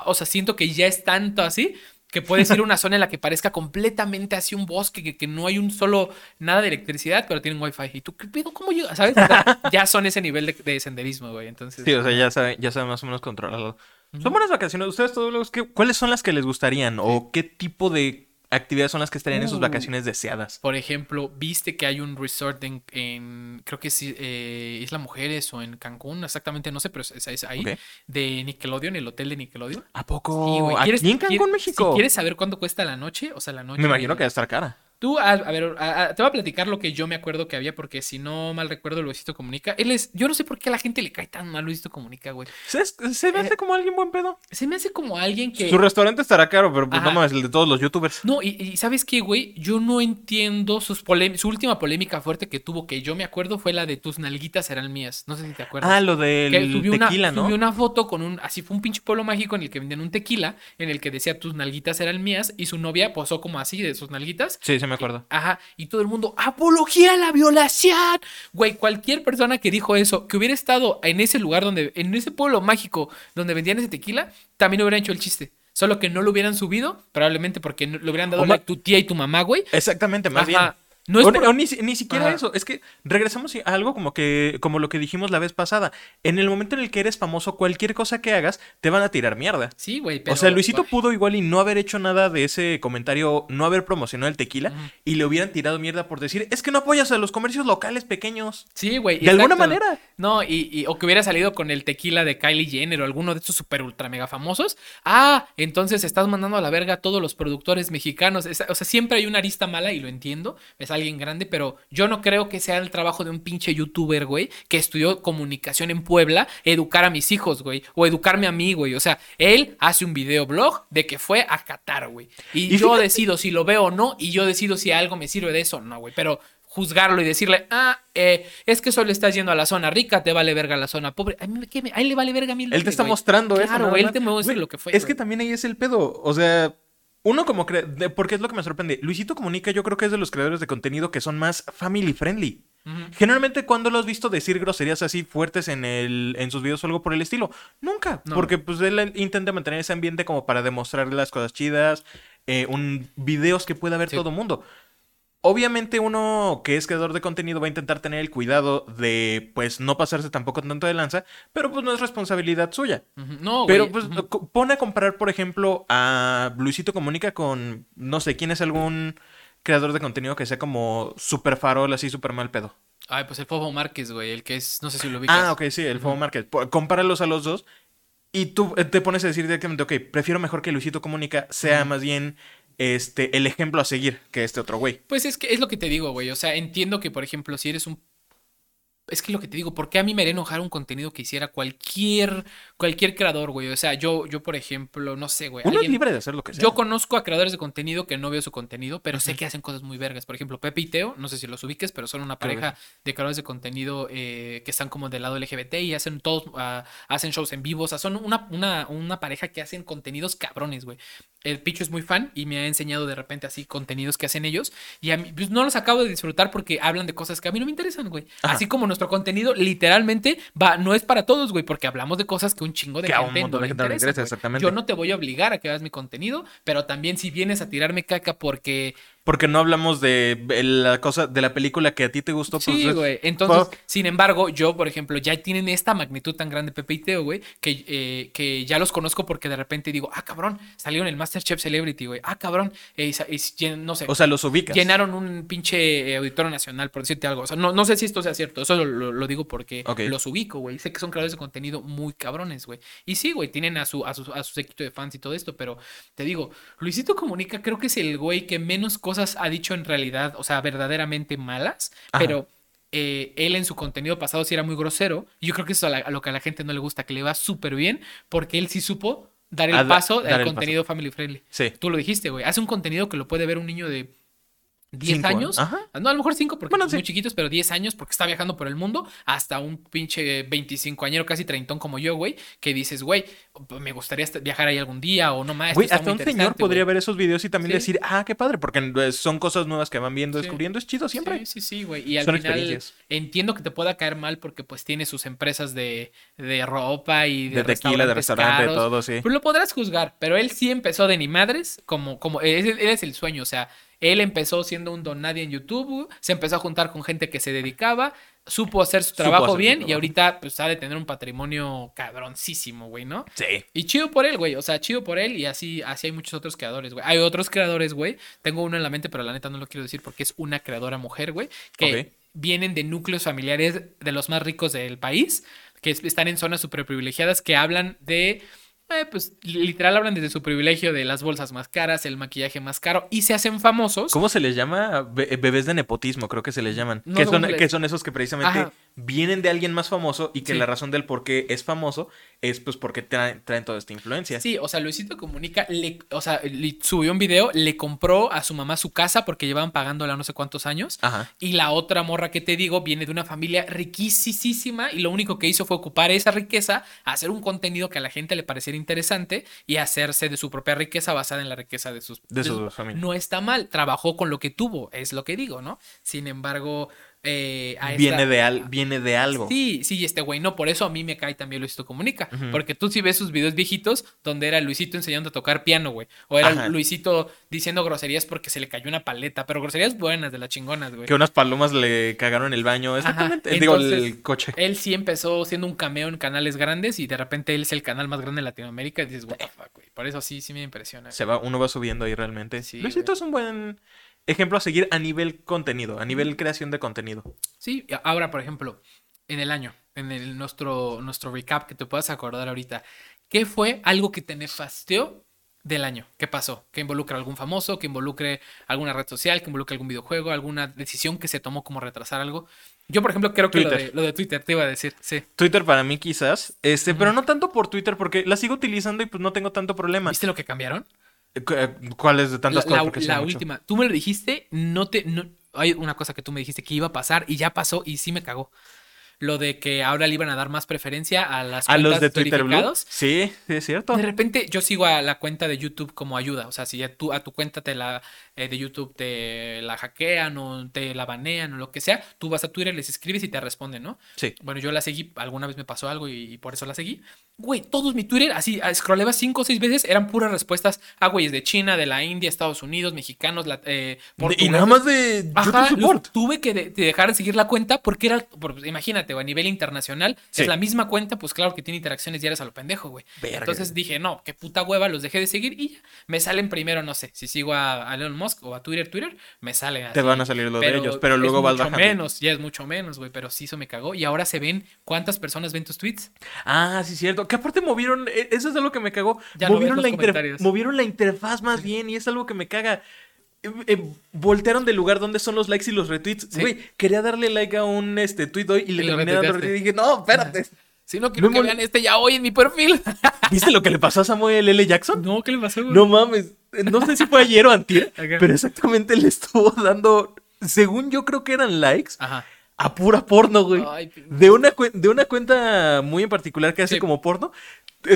o sea, siento que ya es tanto así que puedes ir a una zona en la que parezca completamente así un bosque, que, que no hay un solo nada de electricidad, pero tienen wifi. ¿Y tú qué pedo? ¿Cómo llegas? ¿Sabes? O sea, ya son ese nivel de, de senderismo, güey. Entonces, Sí, o sea, ya saben, ya saben más o menos controlarlo. Son buenas vacaciones. ¿Ustedes todos los que cuáles son las que les gustarían? ¿O qué tipo de actividades son las que estarían en sus Uh. vacaciones deseadas? Por ejemplo, viste que hay un resort en, en- creo que es eh, Isla Mujeres o en Cancún, exactamente, no sé, pero es, es ahí, de Nickelodeon, el hotel de Nickelodeon. ¿A Sí, poco? güey. ¿Aquí ¿Quieres- en Cancún, quiere- México? Si quieres saber cuánto cuesta la noche, o sea, la noche. Me imagino de- que va a estar cara. Tú, a, a ver, a- a- te voy a platicar lo que yo me acuerdo que había, porque si no mal recuerdo, Luisito Comunica. Él es, yo no sé por qué a la gente le cae tan mal Luisito Comunica, güey. Se, se me hace como alguien buen pedo. Se me hace como alguien que. Su restaurante estará caro, pero pues Ajá. no mames, el de todos los youtubers. No, y, y ¿sabes qué, güey? Yo no entiendo sus su última polémica fuerte que tuvo, que yo me acuerdo, fue la de tus nalguitas eran mías. No sé si te acuerdas. Ah, lo que del una, tequila, ¿no? subió una foto con un, así fue un pinche pueblo mágico en el que vendían un tequila, en el que decía tus nalguitas eran mías, y su novia posó como así de sus nalguitas. Sí, sí me acuerdo. Ajá, y todo el mundo, apología a la violación. Güey, cualquier persona que dijo eso, que hubiera estado en ese lugar donde, en ese pueblo mágico donde vendían ese tequila, también hubieran hecho el chiste. Solo que no lo hubieran subido, probablemente porque no- le hubieran dado like tu tía y tu mamá, güey. Exactamente, más Ajá. bien. No es O- por- o ni, ni siquiera Ajá. eso, es que regresamos a algo como que como lo que dijimos la vez pasada. En el momento en el que eres famoso, cualquier cosa que hagas te van a tirar mierda. Sí, güey, pero... o sea, Luisito pudo igual y no haber hecho nada de ese comentario, no haber promocionado el tequila y le hubieran tirado mierda por decir, es que no apoyas a los comercios locales pequeños. Sí, güey. De alguna manera. No, y, y- o que hubiera salido con el tequila de Kylie Jenner o alguno de estos super ultra mega famosos. Ah, entonces estás mandando a la verga a todos los productores mexicanos. Es- o sea, siempre hay una arista mala y lo entiendo. Es alguien grande, pero yo no creo que sea el trabajo de un pinche youtuber, güey, que estudió comunicación en Puebla, educar a mis hijos, güey, o educarme a mí, güey. O sea, él hace un videoblog de que fue a Qatar, güey. Y, Y yo fíjate- decido si lo veo o no, y yo decido si algo me sirve de eso o no, güey. Pero juzgarlo y decirle, ah, eh, es que solo estás yendo a la zona rica, te vale verga la zona pobre. A mí, ¿qué me- a él le vale verga a mí. Él te está mostrando eso. Claro, él te muestra lo que fue. Es que también ahí es el pedo. O sea, uno como cre- de- porque es lo que me sorprende. Luisito Comunica, yo creo que es de los creadores de contenido que son más family friendly. Generalmente, cuando lo has visto decir groserías así fuertes en el, en sus videos o algo por el estilo? Nunca. No. Porque pues él intenta mantener ese ambiente como para demostrarle las cosas chidas. eh, un videos que pueda ver Sí. todo mundo. Obviamente uno que es creador de contenido va a intentar tener el cuidado de pues no pasarse tampoco tanto de lanza, pero pues no es responsabilidad suya. Ujú. No, Pero pues co- pone a comparar, por ejemplo, a Luisito Comunica con, no sé, ¿quién es algún creador de contenido que sea como super farol, así super mal pedo? Ay, pues el Fofo Márquez, güey, el que es, no sé si lo ubicas. Ah, ok, sí, el Fomo Market. Po- Compáralos a los dos y tú eh, te pones a decir directamente, ok, prefiero mejor que Luisito Comunica sea más bien este el ejemplo a seguir que este otro güey. Pues es que es lo que te digo, güey. O sea, entiendo que, por ejemplo, si eres un. Es que lo que te digo, ¿por qué a mí me haría enojar un contenido que hiciera cualquier, cualquier creador, güey? O sea, yo, yo, por ejemplo, no sé, güey. Uno es alguien- libre de hacer lo que sea. Yo conozco a creadores de contenido que no veo su contenido, pero sé que hacen cosas muy vergas. Por ejemplo, Pepe y Teo, no sé si los ubiques, pero son una pareja de creadores de contenido eh, que están como del lado LGBT y hacen todos, ah, hacen shows en vivo. O sea, son una, una, una pareja que hacen contenidos cabrones, güey. El Picho es muy fan y me ha enseñado de repente así contenidos que hacen ellos. Y a mí pues, no los acabo de disfrutar porque hablan de cosas que a mí no me interesan, güey. Ajá. Así como nuestro contenido literalmente va, no es para todos, güey, porque hablamos de cosas que un chingo de Que a un gente no de le gente interesa, interesa, güey. exactamente. Yo no te voy a obligar a que veas mi contenido, pero también si vienes a tirarme caca porque Porque no hablamos de la cosa, de la película que a ti te gustó. Pues, sí, güey. Entonces, sin embargo, yo, por ejemplo, ya tienen esta magnitud tan grande Pepe y Teo, güey, que, eh, que ya los conozco porque de repente digo, ah, cabrón, salieron el Masterchef Celebrity, güey. Ah, cabrón, eh, no sé. O sea, los ubicas. Llenaron un pinche auditorio nacional, por decirte algo. O sea, no, no sé si esto sea cierto. Eso lo, digo porque los ubico, güey. Sé que son creadores de contenido muy cabrones, güey. Y sí, güey, tienen a su, a su, a su séquito de fans y todo esto, pero te digo, Luisito Comunica creo que es el güey que menos cosas ha dicho en realidad, o sea, verdaderamente malas, pero eh, él en su contenido pasado sí era muy grosero. Y yo creo que eso es a, lo que a la gente no le gusta, que le va súper bien, porque él sí supo dar el paso al contenido family friendly. Sí. Tú lo dijiste, güey. Hace un contenido que lo puede ver un niño de 10 años. No, a lo mejor 5 porque son muy chiquitos, pero 10 años porque está viajando por el mundo. Hasta un pinche 25 añero, casi treintón como yo, güey. Que dices, güey, me gustaría viajar ahí algún día o no más. Güey, hasta un señor podría ver esos videos y también decir, ah, qué padre, porque son cosas nuevas que van viendo, descubriendo. Es chido siempre. Sí, sí, sí, güey. Y al final entiendo que te pueda caer mal porque pues tiene sus empresas de, de ropa y de, de tequila, de restaurante, todo, sí. Pero lo podrás juzgar, pero él sí empezó de ni madres, como, como, él es el sueño, o sea él empezó siendo un don nadie en YouTube, se empezó a juntar con gente que se dedicaba, supo hacer su trabajo bien y ahorita pues ha de tener un patrimonio cabroncísimo, güey, ¿no? Sí. Y chido por él, güey, o sea, chido por él y así, así hay muchos otros creadores, güey. Hay otros creadores, güey. Tengo uno en la mente, pero la neta no lo quiero decir porque es una creadora mujer, güey, que vienen de núcleos familiares de los más ricos del país, que están en zonas super privilegiadas, que hablan de eh, pues literal hablan desde su privilegio de las bolsas más caras, el maquillaje más caro y se hacen famosos. ¿Cómo se les llama? bebés de nepotismo, creo que se les llaman. que, son, que, son, esos que precisamente vienen de alguien más famoso y que la razón del por qué es famoso es pues porque traen, toda esta influencia. Sí, o sea, Luisito Comunica, le, o sea, subió un video, le compró a su mamá su casa porque llevaban pagándola no sé cuántos años. Ajá. Y la otra morra que te digo viene de una familia riquísima y lo único que hizo fue ocupar esa riqueza, hacer un contenido que a la gente le pareciera interesante y hacerse de su propia riqueza basada en la riqueza de sus, de, sus familias. No está mal, trabajó con lo que tuvo, es lo que digo, ¿no? Sin embargo, eh, viene, de viene de algo. Sí, sí, este güey, no, por eso a mí me cae también Luisito Comunica. Porque tú sí ves sus videos viejitos donde era Luisito enseñando a tocar piano, güey. O era Luisito diciendo groserías porque se le cayó una paleta, pero groserías buenas, de las chingonas, güey. Que unas palomas le cagaron el baño, exactamente. Digo, el coche. Él sí empezó siendo un cameo en canales grandes y de repente él es el canal más grande de Latinoamérica y dices, güey, Por eso sí, sí me impresiona. Se va, uno va subiendo ahí realmente. Sí, Luisito es un buen ejemplo a seguir a nivel contenido, a nivel creación de contenido. Sí, ahora, por ejemplo, en el año, en el, nuestro, nuestro recap que te puedas acordar ahorita, ¿qué fue algo que te nefasteó del año? ¿Qué pasó? ¿Que involucre a algún famoso? ¿Que involucre alguna red social? ¿Que involucre algún videojuego? ¿Alguna decisión que se tomó como retrasar algo? Yo, por ejemplo, creo que lo de, lo de, Twitter te iba a decir, sí. Twitter para mí quizás, este, pero no tanto por Twitter porque la sigo utilizando y pues no tengo tanto problema. ¿Viste lo que cambiaron? Eh, ¿Cuáles de tantas cosas? La, última. Tú me lo dijiste, no te. No, hay una cosa que tú me dijiste que iba a pasar y ya pasó y sí me cagó lo de que ahora le iban a dar más preferencia a las a los de Twitter Sí, es cierto. De repente yo sigo a la cuenta de YouTube como ayuda, o sea, si ya tú a tu cuenta te la eh, de YouTube te la hackean o te la banean o lo que sea, tú vas a Twitter, les escribes y te responden, ¿no? Sí. Bueno, yo la seguí, alguna vez me pasó algo y, por eso la seguí. Güey, todos mi Twitter, así, scrolleba cinco o seis veces, eran puras respuestas a güeyes de China, de la India, Estados Unidos, mexicanos, la, eh, Y nada más de Ajá, YouTube Tuve que dejar de seguir la cuenta porque era, imagínate, a nivel internacional, es la misma cuenta, pues claro que tiene interacciones diarias a lo pendejo, güey. Entonces dije, no, qué puta hueva, los dejé de seguir y ya. Me salen primero, no sé, si sigo a, Elon Musk o a Twitter, Twitter, me salen Te van a salir los de ellos, pero luego vas bajando. menos, ya es mucho menos, güey, pero sí eso me cagó. Y ahora se ven cuántas personas ven tus tweets. Ah, sí, cierto. Que aparte movieron, e, eso es algo que me cagó. movieron, la movieron la interfaz más bien y es algo que me caga. Eh, eh, voltearon del lugar donde son los likes y los retweets. Güey, quería darle like a un este, tweet hoy y, le terminé dando retweet y dije, no, espérate. Si no quiero que vean este ya hoy en mi perfil. ¿Viste lo que le pasó a Samuel L. Jackson? No, ¿qué le pasó? No mames. No sé si fue ayer o antier, pero exactamente le estuvo dando, según yo creo que eran likes, a pura porno, güey. de, una de una cuenta muy en particular que hace como porno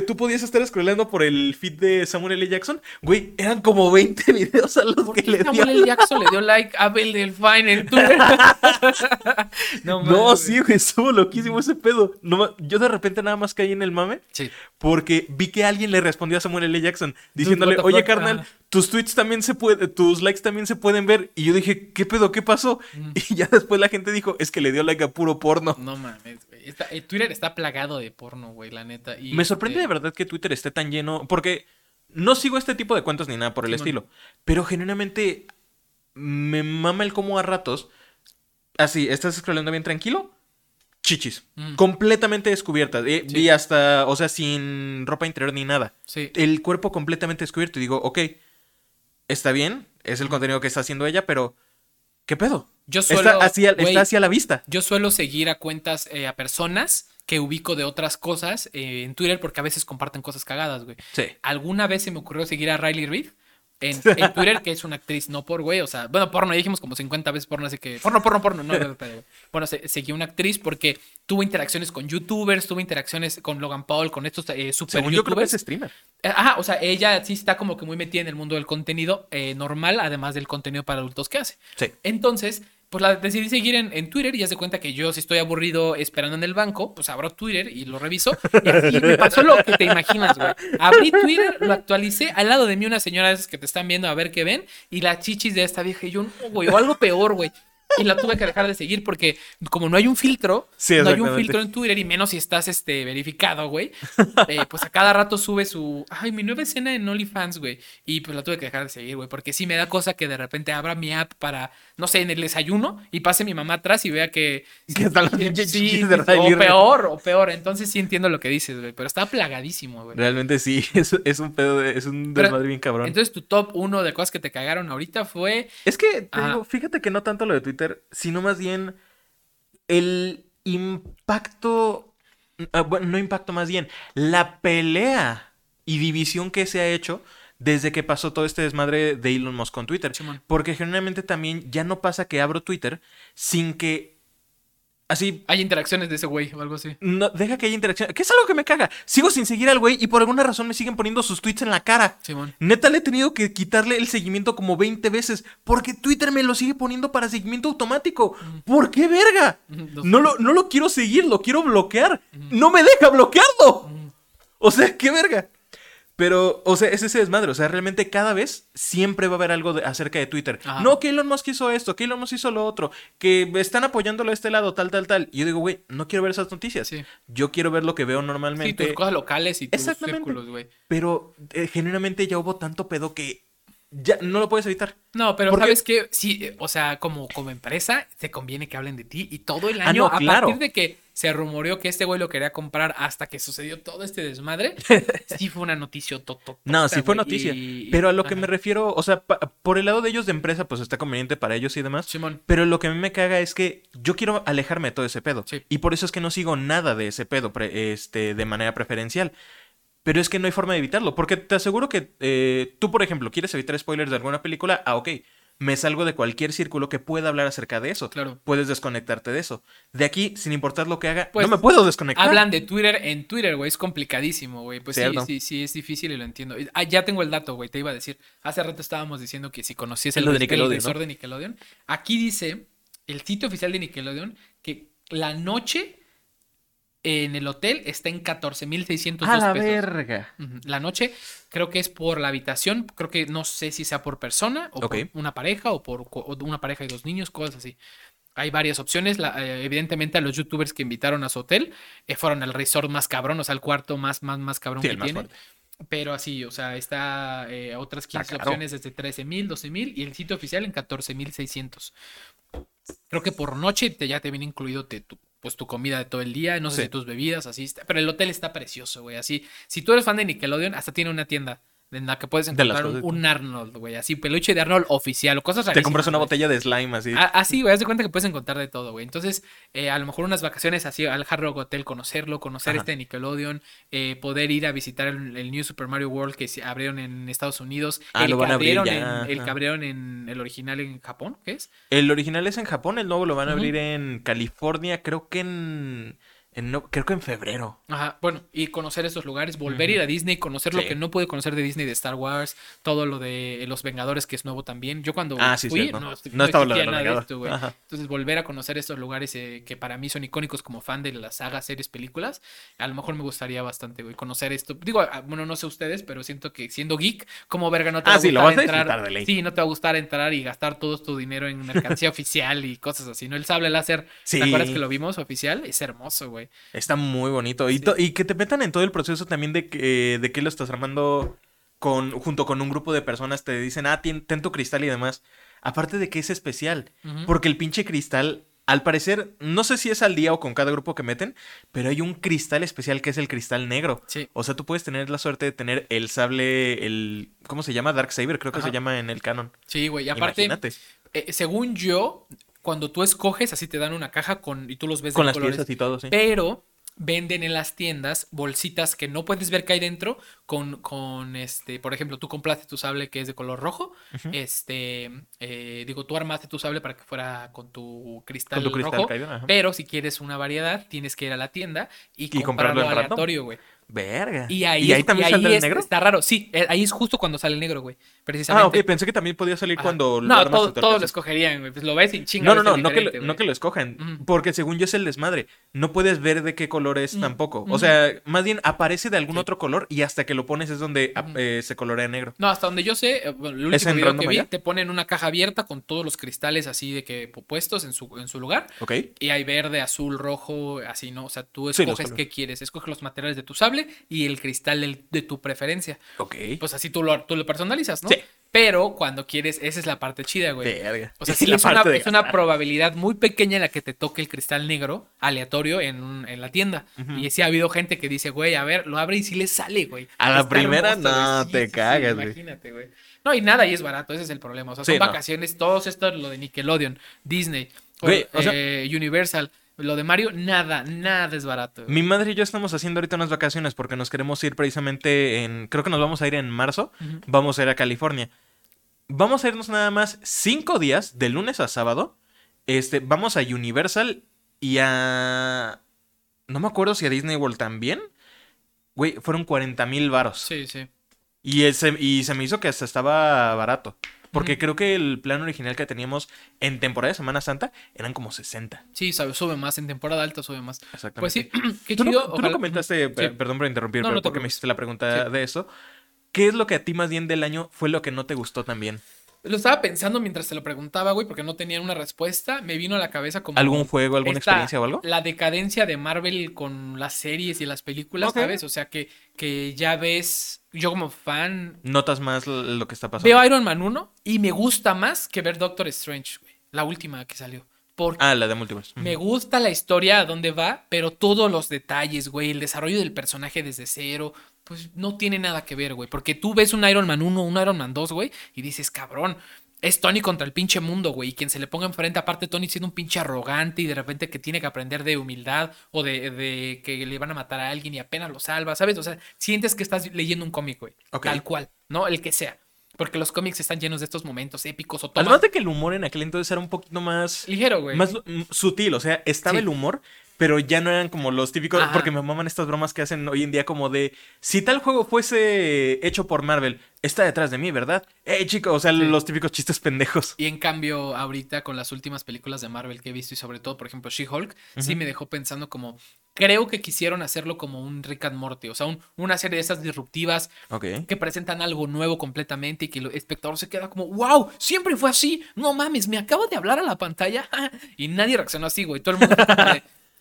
tú podías estar scrollando por el feed de Samuel L. Jackson. Güey, eran como 20 videos a los ¿Por que qué le Samuel dio. L. Jackson le dio like a Abel Delfine en Twitter? no, No, sí, güey, estuvo loquísimo ese pedo. No yo de repente nada más caí en el mame Sí. porque vi que alguien le respondió a Samuel L. Jackson diciéndole, oye, fuck, carnal, tus tweets también se pueden, tus likes también se pueden ver. Y yo dije, ¿qué pedo? ¿Qué pasó? Y ya después la gente dijo, es que le dio like a puro porno. No mames, güey. Está- eh, Twitter está plagado de porno, güey, la neta. Y, Me sorprende este, de verdad que Twitter esté tan lleno, porque no sigo este tipo de cuentas ni nada por el estilo, pero genuinamente me mama el cómo a ratos, así, estás scrollando bien tranquilo, chichis, Mm. completamente descubiertas, eh, Sí. y hasta, o sea, sin ropa interior ni nada, Sí. el cuerpo completamente descubierto, y digo, ok, está bien, es el contenido que está haciendo ella, pero, ¿qué pedo? Yo suelo, Está hacia, güey, está hacia la vista. yo suelo seguir a cuentas, eh, a personas que ubico de otras cosas eh, en Twitter porque a veces comparten cosas cagadas, güey. Sí. Alguna vez se me ocurrió seguir a Riley Reid en, en Twitter, que es una actriz no por güey, o sea, bueno, porno, ya dijimos como 50 veces porno, así que porno, porno, porno, no, no, pero, bueno, se, seguí una actriz porque tuvo interacciones con youtubers, tuvo interacciones con Logan Paul, con estos eh, super Según yo creo que youtubers. es streamer. Eh, Ajá, o sea, ella sí está como que muy metida en el mundo del contenido eh, normal, además del contenido para adultos que hace. Sí. Entonces, pues la decidí seguir en, en Twitter y ya se cuenta que yo si estoy aburrido esperando en el banco, pues abro Twitter y lo reviso. Y así me pasó lo que te imaginas, güey. Abrí Twitter, lo actualicé, al lado de mí una señora de esas que te están viendo a ver qué ven y la chichis de esta vieja y yo, no, güey, o algo peor, güey. Y la tuve que dejar de seguir porque como no hay un filtro, Sí, no hay un filtro en Twitter y menos si estás este, verificado, güey. eh, pues a cada rato sube su, ay, mi nueva escena en OnlyFans, güey. Y pues la tuve que dejar de seguir, güey, porque sí me da cosa que de repente abra mi app para, no sé, en el desayuno y pase mi mamá atrás y vea que... Que están las sí, pinches sí, chichis de o peor, o peor. Entonces sí entiendo lo que dices, güey, pero está plagadísimo, güey. Realmente sí, es, es un pedo, de- es un Pero- desmadre bien cabrón. Entonces tu top uno de cosas que te cagaron ahorita fue... es que, te Ajá. digo, fíjate que no tanto lo de Twitter, sino más bien el impacto, ah, bueno, no impacto más bien, la pelea y división que se ha hecho desde que pasó todo este desmadre de Elon Musk con Twitter. Porque generalmente también ya no pasa que abro Twitter sin que... Así, Hay interacciones de ese güey o algo así. no, deja que haya interacción. Que es algo que me caga. Sigo sin seguir al güey y por alguna razón me siguen poniendo sus tweets en la cara. Simón. Neta le he tenido que quitarle el seguimiento como 20 veces porque Twitter me lo sigue poniendo para seguimiento automático. ¿Por qué verga? No lo, no lo quiero seguir, lo quiero bloquear. No me deja bloquearlo. O sea, qué verga. Pero, o sea, es ese desmadre. O sea, realmente cada vez siempre va a haber algo de- acerca de Twitter. Ajá. No, que Elon Musk hizo esto, que Elon Musk hizo lo otro, que están apoyándolo a este lado, tal, tal, tal. Y yo digo, güey, no quiero ver esas noticias. Sí. Yo quiero ver lo que veo Sí, normalmente. tus cosas locales y tus Exactamente. círculos, güey. Pero eh, genuinamente ya hubo tanto pedo que ya no lo puedes evitar. No, pero Porque- sabes que sí, eh, o sea, como, como empresa, te conviene que hablen de ti y todo el Ah, año, no, a claro. partir de que se rumoreó que este güey lo quería comprar hasta que sucedió todo este desmadre, sí fue una noticia toto. No, sí fue noticia. Pero a lo que me refiero, o sea, por el lado de ellos de empresa, pues está conveniente para ellos y demás. Simón. Pero lo que a mí me caga es que yo quiero alejarme de todo ese pedo. Sí. Y por eso es que no sigo nada de ese pedo pre- este, de manera preferencial. Pero es que no hay forma de evitarlo. Porque te aseguro que eh, tú, por ejemplo, quieres evitar spoilers de alguna película. Ah, ok. Me salgo de cualquier círculo que pueda hablar acerca de eso. Claro. Puedes desconectarte de eso. De aquí, sin importar lo que haga, Pues, no me puedo desconectar. Hablan de Twitter en Twitter, güey. Es complicadísimo, güey. Pues sí, Cierto. sí, sí, es difícil y lo entiendo. Ah, ya tengo el dato, güey. Te iba a decir. Hace rato estábamos diciendo que si conocías el, de el de Nickelodeon. Aquí dice el sitio oficial de Nickelodeon que la noche en el hotel está en 14,602 A la pesos. verga. La noche creo que es por la habitación, creo que no sé si sea por persona o por una pareja o por o una pareja y dos niños, cosas así. Hay varias opciones. la- eh, evidentemente a los youtubers que invitaron a su hotel eh, fueron al resort más cabrón, o sea, al cuarto más, más, más cabrón Sí, que más tiene. fuerte. Pero así, o sea, está eh, otras 15 caro. opciones desde 13 mil, 12 mil y el sitio oficial en 14 mil 600. Creo que por noche te, ya te viene incluido te- tu, pues, tu comida de todo el día, no sé Sí. si tus bebidas, así. está- Pero el hotel está precioso, güey. Así, si tú eres fan de Nickelodeon, hasta tiene una tienda en la que puedes encontrar un, Arnold, güey. Así, peluche de Arnold oficial o cosas Te compras una botella de slime así. A- Así, güey, haz de cuenta que puedes encontrar de todo, güey. Entonces, eh, a lo mejor unas vacaciones así al Hard Rock Hotel, conocerlo, conocer Ajá. este de Nickelodeon, eh, poder ir a visitar el, el New Super Mario World que se abrieron en Estados Unidos, Ah, el, lo que van a abrir abrieron ya, en, el que abrieron en el original en Japón, ¿qué es? El original es en Japón, el nuevo lo van a abrir en California, creo que en, En no- creo que en febrero. Ajá, bueno, y conocer estos lugares, volver a ir a Disney, conocer lo que no pude conocer de Disney de Star Wars, todo lo de Los Vengadores que es nuevo también. Yo cuando Ah, sí, fui no, No estaba lo de nada de esto, güey. Entonces volver a conocer estos lugares eh, que para mí son icónicos como fan de las sagas, series, películas, a lo mejor me gustaría bastante, güey, conocer esto. Digo, ah, bueno, no sé ustedes, pero siento que siendo geek, como verga no te Ah, va a sí, lo gustar vas a entrar. de ley. Sí, no te va a gustar entrar y gastar todo tu dinero en mercancía oficial y cosas así, ¿no? El sable láser. ¿te acuerdas que lo vimos oficial? Es hermoso, güey. Está muy bonito. Y, Sí. to- y que te metan en todo el proceso también de que, de que lo estás armando con, junto con un grupo de personas. Te dicen, ah, ten, ten tu cristal y demás. Aparte de que es especial. Porque el pinche cristal, al parecer, no sé si es al día o con cada grupo que meten, pero hay un cristal especial que es el cristal negro. Sí. O sea, tú puedes tener la suerte de tener el sable, el... ¿Cómo se llama? Dark Saber, creo que Ajá. se llama en el canon. Sí, güey. Y aparte, Imagínate. eh, según yo, cuando tú escoges, así te dan una caja con y tú los ves Con de las colores. piezas y todo, sí. Pero venden en las tiendas bolsitas que no puedes ver qué hay dentro con, con este, por ejemplo, tú compraste tu sable que es de color rojo, este, eh, digo, tú armaste tu sable para que fuera con tu cristal, Con tu cristal rojo, caído, pero si quieres una variedad, tienes que ir a la tienda y, comprarlo comprarlo en random. aleatorio, güey. Verga. Y ahí, también y saldrá el es- negro? está raro, sí, eh, ahí es justo cuando sale el negro, güey, precisamente. Ah, ok, pensé que también podía salir Ajá. cuando lo No, armas todo- todos lo escogerían, güey. Pues lo ves y chinga. No, no, no, no que, lo, no que lo escojan. Porque según yo es el desmadre. No puedes ver de qué color es Mm, tampoco. O sea, más bien aparece de algún Sí. otro color y hasta que lo pones es donde ah, eh, se colorea negro. No, hasta donde yo sé, eh, el ¿Es último video que vi, allá? te ponen una caja abierta con todos los cristales así de que pu- puestos en su, en su lugar. ¿Ok? Y hay verde, azul, rojo, así, ¿no? O sea, tú escoges qué quieres. Escoges los materiales de tu sable y el cristal de tu preferencia. Ok. Pues así tú lo, tú lo personalizas, ¿no? Sí. Pero cuando quieres, esa es la parte chida, güey. Verga. O sea, sí, es una, es una probabilidad muy pequeña en la que te toque el cristal negro aleatorio en, en la tienda. Y sí ha habido gente que dice, güey, a ver, lo abre y sí le sale, güey. A la primera, hermoso, no, te cagas, güey. Imagínate, güey. No, y nada, y es barato, ese es el problema. O sea, son no. vacaciones, todos esto, lo de Nickelodeon, Disney, Güey, o sea- eh, Universal, lo de Mario, nada, nada es barato. güey. Mi madre y yo estamos haciendo ahorita unas vacaciones porque nos queremos ir precisamente en. Creo que nos vamos a ir en marzo. Vamos a ir a California. Vamos a irnos nada más cinco días, de lunes a sábado. Este, vamos a Universal y a. No me acuerdo si a Disney World también. Güey, fueron 40 mil varos. Sí, sí. Y, ese- y se me hizo que hasta estaba barato. Porque creo que el plan original que teníamos en temporada de Semana Santa eran como 60. Sí, sabe, sube más, en temporada alta sube más. Exactamente. Pues sí, qué Tú no, chido. tú no comentaste, Sí. perdón por interrumpir, No, pero no porque me hiciste la pregunta Sí. de eso. ¿Qué es lo que a ti más bien del año fue lo que no te gustó también? Lo estaba pensando mientras te lo preguntaba, güey, porque no tenía una respuesta. Me vino a la cabeza como. ¿Algún juego, alguna esta- experiencia o algo? La decadencia de Marvel con las series y las películas, Ok. ¿sabes? O sea, que, que ya ves. Yo como fan. ¿Notas más lo que está pasando? Veo Iron Man 1 y me gusta más que ver Doctor Strange, güey. La última que salió. Porque Ah, la de Multiverse. me gusta la historia, a dónde va, pero todos los detalles, güey, el desarrollo del personaje desde cero, pues no tiene nada que ver, güey. Porque tú ves un Iron Man 1, un Iron Man 2, güey, y dices, cabrón, es Tony contra el pinche mundo, güey. Y quien se le ponga enfrente, aparte Tony siendo un pinche arrogante y de repente que tiene que aprender de humildad o de, de que le van a matar a alguien y apenas lo salva, ¿sabes? O sea, sientes que estás leyendo un cómic, güey. Tal cual, ¿no? El que sea. Porque los cómics están llenos de estos momentos épicos o Además tomas de que el humor en aquel entonces era un poquito más, ligero, güey. más sutil, o sea, estaba Sí. el humor, pero ya no eran como los típicos, Ajá. porque me maman estas bromas que hacen hoy en día como de, si tal juego fuese hecho por Marvel, está detrás de mí, ¿verdad? Eh, chicos, o sea, Sí. los típicos chistes pendejos. Y en cambio, ahorita con las últimas películas de Marvel que he visto y sobre todo, por ejemplo, She-Hulk, sí me dejó pensando como, creo que quisieron hacerlo como un Rick and Morty, o sea, un- una serie de esas disruptivas que presentan algo nuevo completamente y que el espectador se queda como, wow, siempre fue así, no mames, me acabo de hablar a la pantalla y nadie reaccionó así, güey, todo el mundo...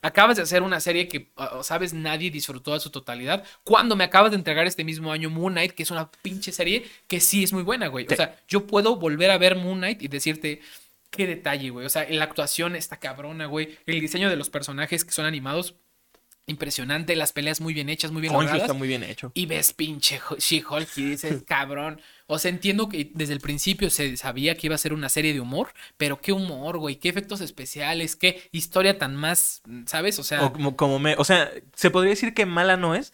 Acabas de hacer una serie que, ah, sabes, nadie disfrutó a su totalidad. Cuando me acabas de entregar este mismo año Moon Knight, que es una pinche serie que sí es muy buena, güey. Sí. O sea, yo puedo volver a ver Moon Knight y decirte, qué detalle, güey. O sea, la actuación está cabrona, güey. El diseño de los personajes que son animados, impresionante. Las peleas muy bien hechas, muy bien Concho está muy bien hecho. Y ves pinche She-Hulk y dices, cabrón. O sea, entiendo que desde el principio se sabía que iba a ser una serie de humor, pero qué humor, güey, qué efectos especiales, qué historia tan más, ¿sabes? O sea, O como, como me, o sea, se podría decir que mala no es,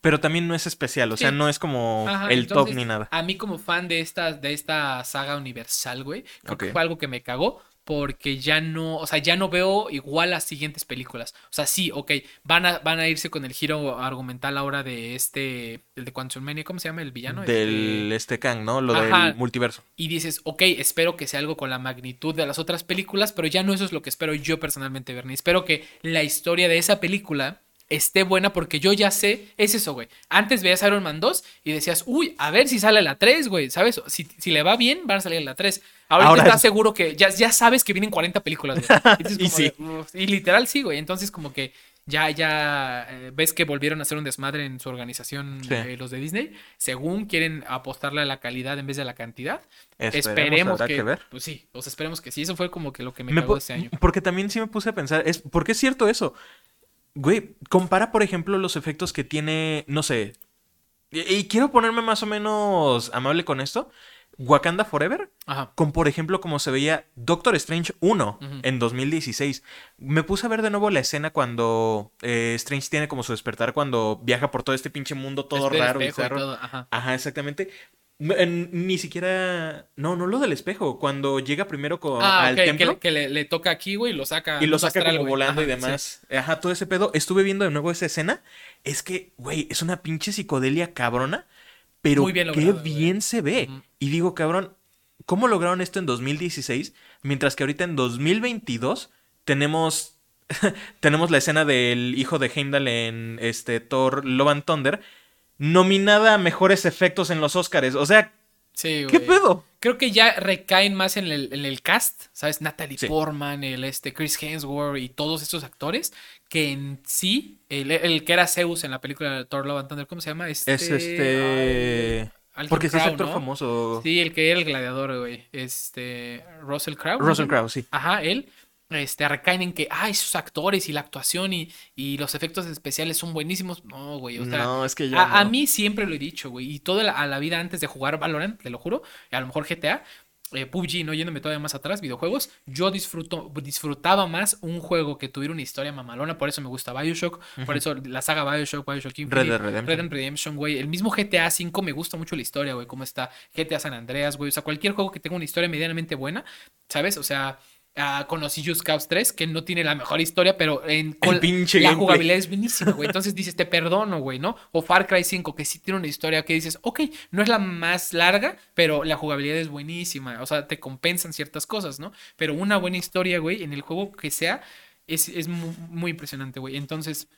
pero también no es especial, o sea, no es como Ajá, el entonces, top ni nada. A mí como fan de esta, de esta saga universal, güey, creo que fue algo que me cagó. Porque ya no, o sea, ya no veo igual las siguientes películas. O sea, sí, ok, van a, van a irse con el giro argumental ahora de este, el de Quantum Mania, ¿cómo se llama el villano? Del Este- este Kang, ¿no? Lo Ajá. del multiverso. y dices, ok, espero que sea algo con la magnitud de las otras películas, pero ya no eso es lo que espero yo personalmente, Bernie. Espero que la historia de esa película esté buena porque yo ya sé, es eso, güey. Antes veías Iron Man 2 y decías, uy, a ver si sale la 3, güey, ¿sabes? Si, si le va bien, van a salir la 3. Ahorita Ahora estás es- seguro que ya, ya sabes que vienen 40 películas, güey. Y, dices Y como sí. de, "Uf", y literal sí, güey. Entonces como que ya, ya eh, ves que volvieron a hacer un desmadre en su organización Sí. eh, los de Disney. Según quieren apostarle a la calidad en vez de a la cantidad. Esperemos, que, que ver. Pues sí, o sea, esperemos que sí. Eso fue como que lo que me, Me cagó ese año. Porque también sí me puse a pensar, es, ¿por qué es cierto eso? Güey, compara, por ejemplo, los efectos que tiene, no sé, y, y quiero ponerme más o menos amable con esto, Wakanda Forever, Ajá. con por ejemplo como se veía Doctor Strange 1 Ujú. en 2016. Me puse a ver de nuevo la escena cuando eh, Strange tiene como su despertar, cuando viaja por todo este pinche mundo todo Este raro, espejo y bizarro. todo, ajá. Ajá, exactamente. En- Ni siquiera. No, no lo del espejo. Cuando llega primero con, Ah, al que, le, que le- le toca aquí, güey, y lo saca. y lo saca astral, como volando y demás. Ajá, todo ese pedo. Estuve viendo de nuevo esa escena. Es que, güey, es una pinche psicodelia cabrona. Pero Muy bien qué logrado, bien se ve. Y digo, cabrón, ¿cómo lograron esto en 2016? Mientras que ahorita en 2022 tenemos. tenemos la escena del hijo de Heimdall en este Thor Love and Thunder. Nominada a mejores efectos en los Oscars. O sea, Sí, ¿qué pedo? Creo que ya recaen más en el, en el cast, ¿sabes? Natalie Sí. Portman, el este Chris Hemsworth y todos estos actores que en sí, el, el que era Zeus en la película de Thor Love and Thunder, ¿cómo se llama? Este, Es este. Alguien Porque sí es actor ¿no? famoso. Sí, el que era el gladiador, güey. Este. Russell Crowe. Russell Crowe, sí. Ajá, él. Este, recaen en que, ay, sus actores y la actuación y, y los efectos especiales son buenísimos. No, güey. O sea, no, es que a, mí siempre lo he dicho, güey. Y toda la, a la vida antes de jugar Valorant, te lo juro, a lo mejor GTA, eh, PUBG, no yéndome todavía más atrás, videojuegos, yo disfruto, disfrutaba más un juego que tuviera una historia mamalona. Por eso me gusta Bioshock, por eso la saga Bioshock, Bioshock Infinite, Red Dead Redemption. Red Dead Redemption, güey. El mismo GTA V me gusta mucho la historia, güey. Cómo está GTA San Andreas, güey. O sea, cualquier juego que tenga una historia medianamente buena, ¿sabes? O sea, conocí Just Cause 3, que no tiene la mejor historia, pero en con- pinche la gameplay. jugabilidad es buenísima, güey. Entonces dices, te perdono, güey, ¿no? O Far Cry 5, que sí tiene una historia que dices, ok, no es la más larga, pero la jugabilidad es buenísima. O sea, te compensan ciertas cosas, ¿no? Pero una buena historia, güey, en el juego que sea, es, es mu- muy, impresionante, güey. Entonces.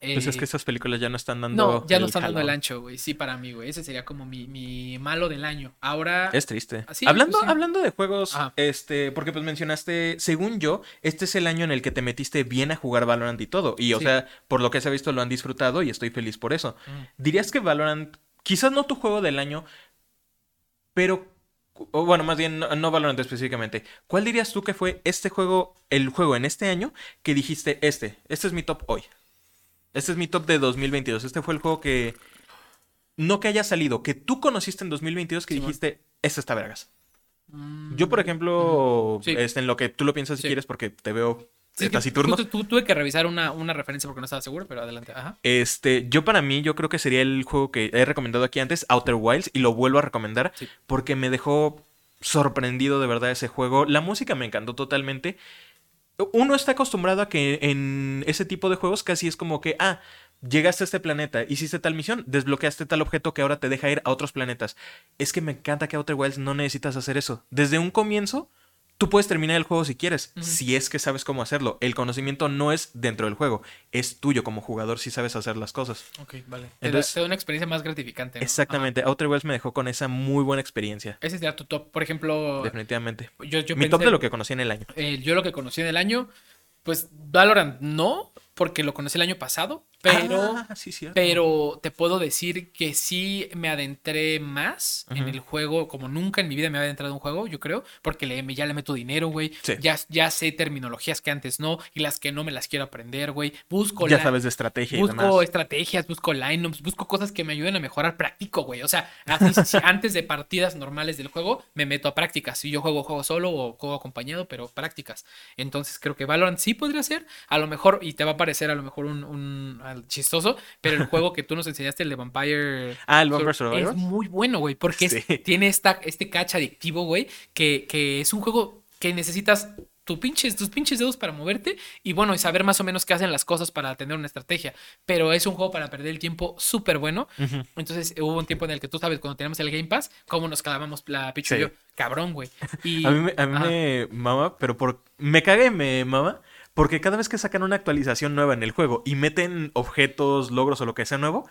Pues es eh, que estas películas ya no están dando. no, ya no están dando el ancho, güey. Sí, para mí, güey. Ese sería como mi, mi malo del año. Ahora. Es triste. Ah, sí, hablando, pues sí. hablando de juegos, Ajá. este, porque pues mencionaste, según yo, este es el año en el que te metiste bien a jugar Valorant y todo. Y o Sí. sea, por lo que se ha visto lo han disfrutado y estoy feliz por eso. Mm. ¿Dirías que Valorant, quizás no tu juego del año, pero, o bueno, más bien no, no Valorant específicamente, ¿cuál dirías tú que fue este juego, el juego en este año que dijiste, este, este es mi top hoy? Este es mi top de 2022. Este fue el juego que, no que haya salido, que tú conociste en 2022 que dijiste, este está vergas. Mm, Yo, por ejemplo, Sí. este, en lo que tú lo piensas si Sí. quieres, porque te veo sí, taciturno. tu- tuve que revisar una, una referencia porque no estaba seguro, pero adelante. Ajá. Este, yo para mí, yo creo que sería el juego que he recomendado aquí antes, Outer Wilds, y lo vuelvo a recomendar Sí. porque me dejó sorprendido de verdad ese juego. La música me encantó totalmente. Uno está acostumbrado a que en ese tipo de juegos casi es como que, ah, llegaste a este planeta, hiciste tal misión, desbloqueaste tal objeto que ahora te deja ir a otros planetas. Es que me encanta que Outer Wilds no necesitas hacer eso. Desde un comienzo, tú puedes terminar el juego si quieres, si es que sabes cómo hacerlo. El conocimiento no es dentro del juego, es tuyo como jugador si sabes hacer las cosas. Ok, vale. Entonces- te da una experiencia más gratificante. ¿no? Exactamente, Outer Wilds me dejó con esa muy buena experiencia. Ajá. Ese sería tu top. Por ejemplo, Definitivamente. yo, yo Mi top de lo que conocí en el año. eh, yo lo que conocí en el año, pues Valorant no, porque lo conocí el año pasado, pero. Ah, sí. Pero te puedo decir que sí me adentré más en el juego, como nunca en mi vida me había adentrado en un juego, yo creo, porque le, ya le meto dinero, güey. Sí. Ya, ya sé terminologías que antes no, y las que no me las quiero aprender, güey. Busco ya sabes de estrategia y Busco demás. estrategias, busco lineups, busco cosas que me ayuden a mejorar práctico, güey. O sea, así, antes de partidas normales del juego, me meto a prácticas. Si yo juego juego solo o juego acompañado, pero prácticas. Entonces creo que Valorant sí podría ser. A lo mejor, y te va a parecer a lo mejor un, un- al chistoso, pero el juego que tú nos enseñaste, el de Vampire. Ah, el Vampire Survivors. Es muy bueno, güey, porque es- tiene esta, este catch adictivo, güey, que, que es un juego que necesitas tu pinches, tus pinches dedos para moverte y bueno, y saber más o menos qué hacen las cosas para tener una estrategia. Pero es un juego para perder el tiempo súper bueno. Entonces hubo un tiempo en el que tú sabes, cuando teníamos el Game Pass, cómo nos clavamos la Pichu Sí. yo. Cabrón, güey. Y, A mí, me- a mí me mama, pero por... Me caga y me mama porque cada vez que sacan una actualización nueva en el juego y meten objetos, logros o lo que sea nuevo,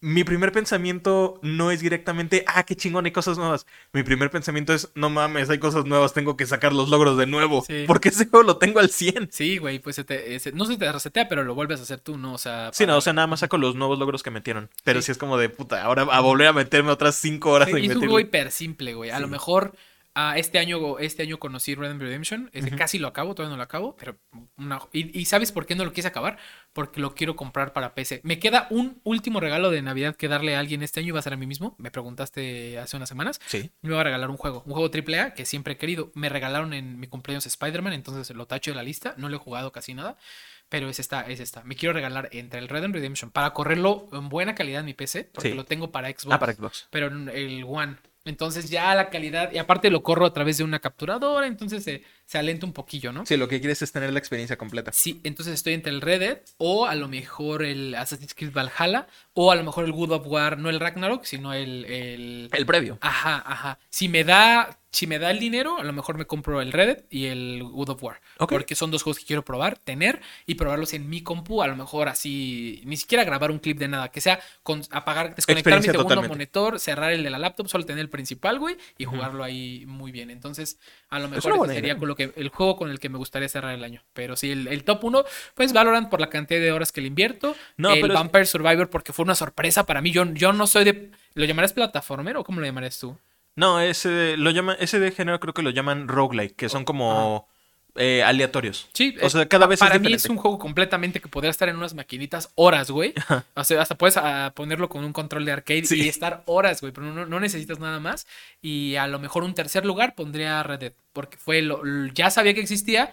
mi primer pensamiento no es directamente, ah, qué chingón, hay cosas nuevas. Mi primer pensamiento es, no mames, hay cosas nuevas, tengo que sacar los logros de nuevo. Sí. Porque ese juego lo tengo al 100. Sí, güey, pues se te- se- no se te resetea, pero lo vuelves a hacer tú, ¿no? O sea, Sí, no, o sea, nada más saco los nuevos logros que metieron. Pero Sí. sí, es como de puta, ahora a volver a meterme otras 5 horas Sí, en y es un juego hiper simple, güey. A lo mejor ah, este año este año conocí Red Dead Redemption. Casi lo acabo, todavía no lo acabo. Pero una- y, y ¿sabes por qué no lo quise acabar? Porque lo quiero comprar para PC. Me queda un último regalo de Navidad que darle a alguien este año y va a ser a mí mismo. Me preguntaste hace unas semanas. Sí. Me va a regalar un juego, un juego AAA que siempre he querido. Me regalaron en mi cumpleaños Spider-Man, entonces lo tacho de la lista. No lo he jugado casi nada, pero es esta, es esta. Me quiero regalar entre el Red Dead Redemption para correrlo en buena calidad en mi PC, porque Sí. lo tengo para Xbox Ah, para Xbox. pero el One. Entonces ya la calidad, y aparte lo corro a través de una capturadora, entonces se, se alenta un poquillo, ¿no? Sí, lo que quieres es tener la experiencia completa. Sí, entonces estoy entre el Red Dead o a lo mejor el Assassin's Creed Valhalla o a lo mejor el God of War, no el Ragnarok, sino el... el... El previo. Ajá, ajá. Si me da, si me da el dinero, a lo mejor me compro el Red Dead y el God of War. Porque son dos juegos que quiero probar, tener y probarlos en mi compu. A lo mejor así, ni siquiera grabar un clip de nada, que sea con, apagar, desconectar mi segundo totalmente. monitor, cerrar el de la laptop, solo tener el principal, güey, y jugarlo ahí muy bien. Entonces, a lo mejor buena sería con lo que, el juego con el que me gustaría cerrar el año. Pero sí, el, el top 1, pues Valorant por la cantidad de horas que le invierto. No, el pero es- Vampire Survivor porque fue una sorpresa para mí. Yo, yo no soy de. ¿Lo llamarás plataformero o cómo lo llamarías tú? No, ese lo llama, ese de género creo que lo llaman roguelike, que son como eh, aleatorios. Sí, O es- sea, cada pa- vez es para mí diferente. es un juego completamente que podría estar en unas maquinitas horas, güey. O sea, hasta puedes ah, ponerlo con un control de arcade Sí. y estar horas, güey, pero no, no necesitas nada más. Y a lo mejor un tercer lugar pondría Red Dead, porque fue lo, ya sabía que existía,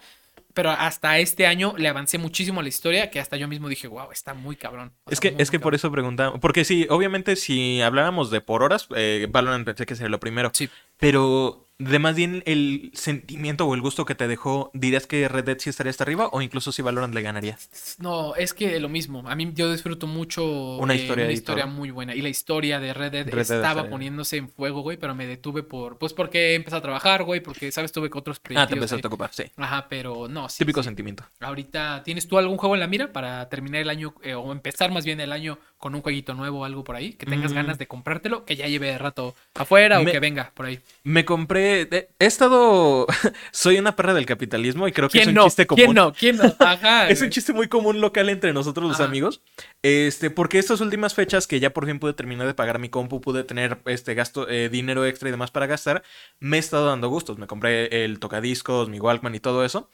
pero hasta este año le avancé muchísimo a la historia que hasta yo mismo dije, wow, está muy cabrón. O Es que, muy, es que por eso preguntaba. Porque sí, obviamente, si habláramos de por horas, eh, Valorant pensé que sería lo primero. Sí. Pero de más bien el sentimiento o el gusto que te dejó, ¿dirías que Red Dead sí estaría hasta arriba? O incluso si Valorant le ganaría. No, es que lo mismo. A mí yo disfruto mucho Una eh, historia una historia muy buena. Y la historia de Red Dead Red Dead está estaba poniéndose en fuego, güey, pero me detuve por, pues porque empecé a trabajar, güey, porque, ¿sabes? Tuve otros Ah, te proyectos. empezaste a ocupar, sí. Ajá, pero no, sí. Típico sí. sentimiento. Ahorita, ¿tienes tú algún juego en la mira para terminar el año eh, o empezar más bien el año con un jueguito nuevo o algo por ahí? Que tengas Mm. ganas de comprártelo, que ya lleve rato afuera o que venga por ahí. Me compré. eh, He estado. Soy una perra del capitalismo y creo que es ¿Quién un no? chiste común. ¿Quién no? ¿Quién no? Ajá. Es un chiste muy común local entre nosotros los Ajá. amigos. Este, porque estas últimas fechas que ya por fin pude terminar de pagar mi compu, pude tener este gasto, eh, dinero extra y demás para gastar, me he estado dando gustos. Me compré el tocadiscos, mi Walkman y todo eso.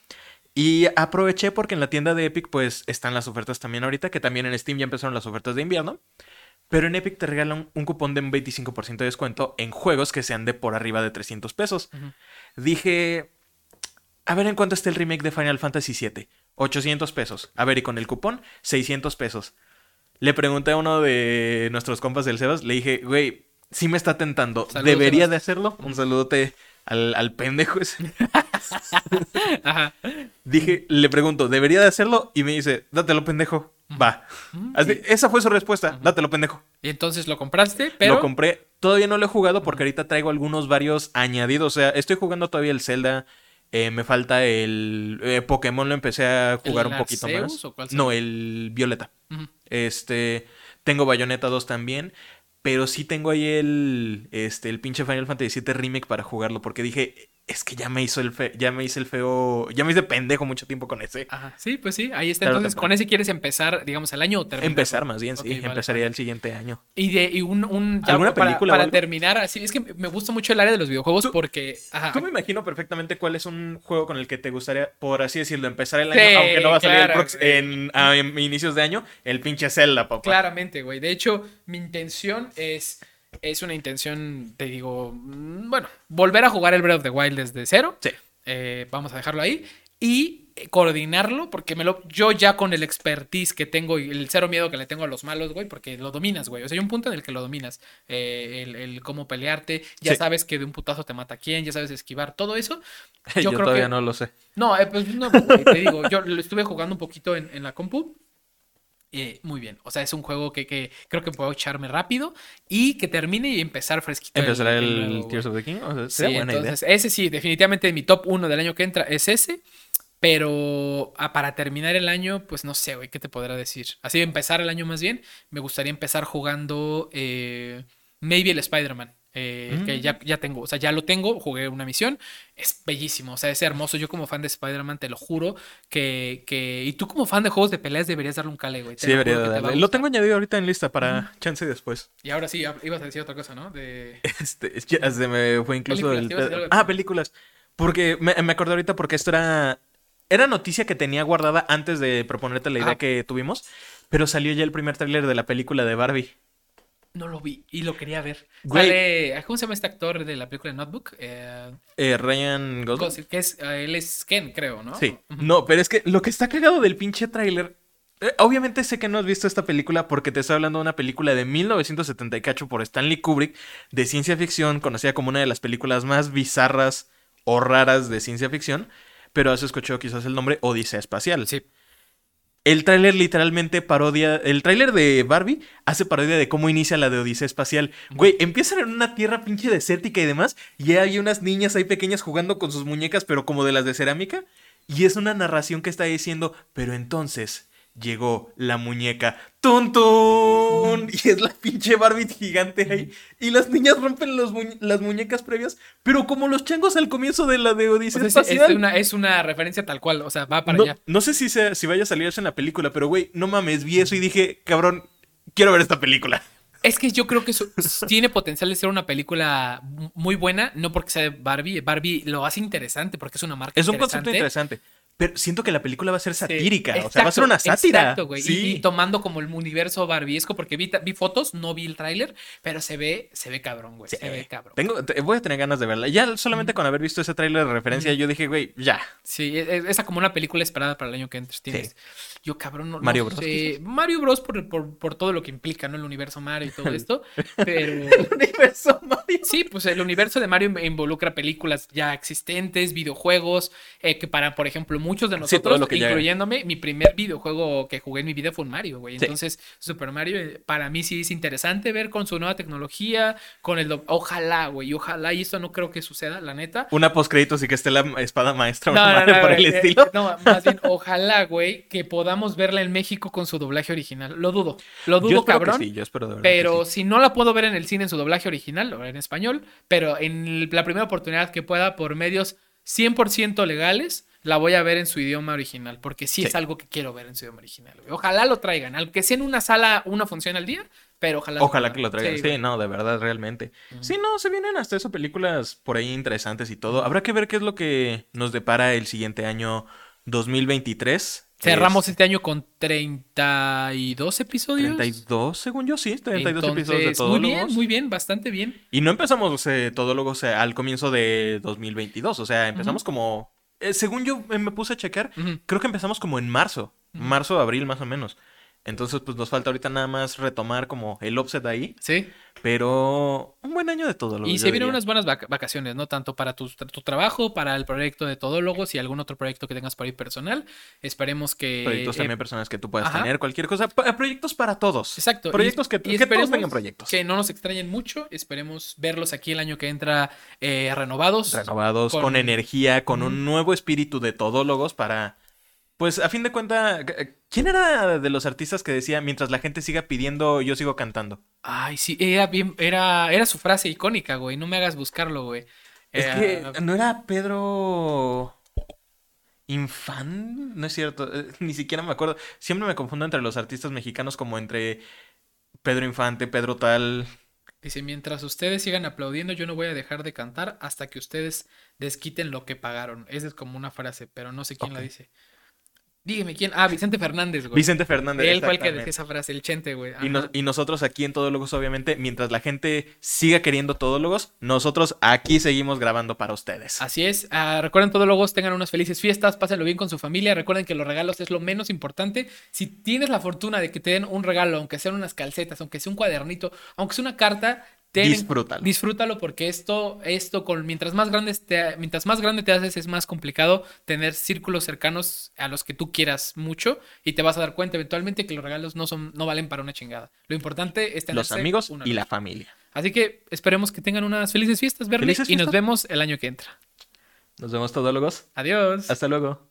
Y aproveché porque en la tienda de Epic, pues están las ofertas también ahorita, que también en Steam ya empezaron las ofertas de invierno. Pero en Epic te regalan un cupón de un 25% de descuento en juegos que sean de por arriba de 300 pesos. Dije, a ver en cuánto está el remake de Final Fantasy VII. 800 pesos. A ver, y con el cupón, 600 pesos. Le pregunté a uno de nuestros compas del Sebas, le dije, güey, sí me está tentando. Saludos, ¿Debería Sebas. de hacerlo? Un saludote al, al pendejo ese. Ajá. Dije, le pregunto, ¿debería de hacerlo? Y me dice, dátelo, pendejo. Va. Así- Esa fue su respuesta, dátelo, pendejo. Y entonces lo compraste, pero. Lo compré. Todavía no lo he jugado porque ahorita traigo algunos varios añadidos. O sea, estoy jugando todavía el Zelda. eh, me falta el eh, Pokémon, lo empecé a jugar ¿El un poquito Arceus más. o cuál no, el Violeta. Este, tengo Bayonetta 2 también. Pero sí tengo ahí el, este, el pinche Final Fantasy VII Remake para jugarlo. Porque dije, es que ya me hizo el fe- ya me hice el feo, ya me hice pendejo mucho tiempo con ese. Ajá, sí, pues sí, ahí está. Claro, Entonces, con ese quieres empezar, digamos, el año o terminar. Empezar más bien, sí. Vale, empezaría vale. el siguiente año. Y de y un, un ya ¿Alguna para, película para terminar, así es que me gusta mucho el área de los videojuegos Tú- porque ajá, Tú me imagino perfectamente cuál es un juego con el que te gustaría, por así decirlo, empezar el año, Sí, aunque no va a salir el claro, en, a en inicios de año, el pinche Zelda, papá. claramente, güey. De hecho, mi intención es es una intención, te digo, mm, bueno, volver a jugar el Breath of the Wild desde cero. Sí. Eh, vamos a dejarlo ahí. Y eh, coordinarlo, porque me lo, yo ya con el expertise que tengo y el cero miedo que le tengo a los malos, güey, porque lo dominas, güey. O sea, hay un punto en el que lo dominas. Eh, el, el cómo pelearte, ya Sí. sabes que de un putazo te mata a quién, ya sabes esquivar, todo eso. Yo, Yo, creo todavía que. no lo sé. No, eh, pues no, güey, te digo, yo lo estuve jugando un poquito en, en la compu. Eh, muy bien, o sea, es un juego que, que creo que puedo echarme rápido y que termine y empezar fresquito. ¿Empezará el. Tears of the King? O sea, Sí, buena entonces, ese sí, definitivamente mi top 1 del año que entra es ese. Pero ah, para terminar el año, pues no sé, güey, ¿qué te podrá decir? Así de empezar el año más bien, me gustaría empezar jugando eh, maybe el Spider-Man. Eh, Que Mm. ya, ya tengo, o sea, ya lo tengo, jugué una misión, es bellísimo, o sea, es hermoso. Yo como fan de Spider-Man, te lo juro, que, que... Y tú como fan de juegos de peleas deberías darle un cale, güey. te Sí, debería que te darle. Lo tengo añadido ahorita en lista para chance después. Y ahora sí, ibas a decir otra cosa, ¿no? De... Este, ya se me fue incluso Películas, el... te ibas a decir algo. Ah, películas. Porque me, me acordé ahorita porque esto era... Era noticia que tenía guardada antes de proponerte la idea que tuvimos, pero salió ya el primer tráiler de la película de Barbie. No lo vi y lo quería ver. Güey. Sale- ¿Cómo se llama este actor de la película Notebook? Eh, Eh, Ryan Gosling. Que es, eh, él es Ken, creo, ¿no? Sí. No, pero es que lo que está cagado del pinche tráiler. eh, obviamente sé que no has visto esta película porque te estoy hablando de una película de 1970 y cacho por Stanley Kubrick de ciencia ficción, conocida como una de las películas más bizarras o raras de ciencia ficción, pero has escuchado quizás el nombre Odisea Espacial. Sí. El tráiler literalmente parodia, el tráiler de Barbie hace parodia de cómo inicia la de Odisea Espacial. Güey, empiezan en una tierra pinche desértica y demás, y hay unas niñas ahí pequeñas jugando con sus muñecas, pero como de las de cerámica, y es una narración que está diciendo, pero entonces llegó la muñeca, ¡tun tun! Y es la pinche Barbie gigante ahí, y las niñas rompen los muñe- las muñecas previas, pero como los changos al comienzo de la de O Odisea sea, es, una, es una referencia tal cual, o sea, va para No, allá. no sé si, sea- si vaya a salir eso en la película, pero güey, no mames, vi eso y dije, cabrón, quiero ver esta película. Es que yo creo que eso tiene potencial de ser una película mu- muy buena, no porque sea de Barbie. Barbie lo hace interesante porque es una marca Es un concepto interesante. Pero siento que la película va a ser Sí, satírica, o sea, va a ser una sátira. Exacto, güey. Y- Sí. Y, tomando como el universo barbiesco, porque vi, vi fotos, no vi el tráiler, pero se ve, se ve cabrón, güey. Sí. Se ve cabrón. Tengo, te- voy a tener ganas de verla. Ya solamente con haber visto ese tráiler de referencia, yo dije, güey, ya. Sí, es, es- esa como una película esperada para el año que entra. Tienes. Sí. Yo, cabrón, no, Mario Bros, sé. Mario Bros. Por, por, por todo lo que implica, ¿no? El universo Mario y todo esto. Pero. El universo Mario. Sí, pues el universo de Mario involucra películas ya existentes, videojuegos, eh, que para, por ejemplo, muchos de Sí, nosotros, incluyéndome, mi primer videojuego que jugué en mi vida fue un Mario, güey. Sí. Entonces, Super Mario, eh, para mí sí es interesante ver con su nueva tecnología, con el... Ojalá, güey, ojalá, y esto no creo que suceda, la neta. Una post créditos y que esté la espada maestra No, no, no, por el eh, eh, estilo. no, más bien, ojalá, güey, que podamos verla en México con su doblaje original. Lo dudo, lo dudo, cabrón. que sí, yo espero de verdad. que Pero sí. si no la puedo ver en el cine en su doblaje original o en español, pero en la primera oportunidad que pueda por medios 100% legales, la voy a ver en su idioma original, porque sí, Sí. es algo que quiero ver en su idioma original. güey. Ojalá lo traigan, aunque sea en una sala, una función al día, pero ojalá. Ojalá que lo traigan. Sí, no, de verdad, realmente. Sí, no, se vienen hasta eso películas por ahí interesantes y todo. Habrá que ver qué es lo que nos depara el siguiente año 2023. Cerramos Es este año con 32 episodios. 32, según yo, sí, 32 episodios de Entonces, todo muy bien, muy bien, bastante bien. Y no empezamos eh, Todólogos eh, al comienzo de 2022, o sea, empezamos como... eh, según yo eh, me puse a checar, creo que empezamos como en marzo, marzo, abril más o menos. Entonces, pues nos falta ahorita nada más retomar como el offset ahí, Sí. pero un buen año de Todólogos. Y se vienen unas buenas vac- vacaciones, ¿no? Tanto para tu, tu trabajo, para el proyecto de Todólogos y algún otro proyecto que tengas para ir personal. Esperemos que. Proyectos eh, también personas que tú puedas ajá. tener, cualquier cosa. proyectos para todos. Exacto. y- Proyectos que, y que todos tengan proyectos. Que no nos extrañen mucho. Esperemos verlos aquí el año que entra eh, renovados. Renovados, con, con- energía, con un nuevo espíritu de todólogos para... Pues a fin de cuentas, ¿quién era de los artistas que decía, mientras la gente siga pidiendo, yo sigo cantando? Ay, sí, era bien, era, era su frase icónica, güey. No me hagas buscarlo, güey. Es Eh, que no era Pedro Infan, no es cierto, eh, ni siquiera me acuerdo. Siempre me confundo entre los artistas mexicanos como entre Pedro Infante, Pedro Tal. Dice, mientras ustedes sigan aplaudiendo, yo no voy a dejar de cantar hasta que ustedes desquiten lo que pagaron. Esa es como una frase, pero no sé quién la dice. Dígame quién. Ah, Vicente Fernández, güey. Vicente Fernández. Él fue el que decía esa frase, el chente, güey. Y, y nosotros aquí en Todólogos, obviamente, mientras la gente siga queriendo Todólogos, nosotros aquí seguimos grabando para ustedes. Así es. Ah, recuerden, todos logos tengan unas felices fiestas, pásenlo bien con su familia. Recuerden que los regalos es lo menos importante. Si tienes la fortuna de que te den un regalo, aunque sean unas calcetas, aunque sea un cuadernito, aunque sea una carta, ten- Disfrútalo. Disfrútalo porque esto, esto con mientras más grandes te, mientras más grande te haces, es más complicado tener círculos cercanos a los que tú quieras mucho y te vas a dar cuenta eventualmente que los regalos no son, no valen para una chingada. Lo importante es tener Los amigos y la familia. Así que esperemos que tengan unas felices fiestas, Bernie, Felices y nos vemos el año que entra. Nos vemos, Todólogos. Adiós. Hasta luego.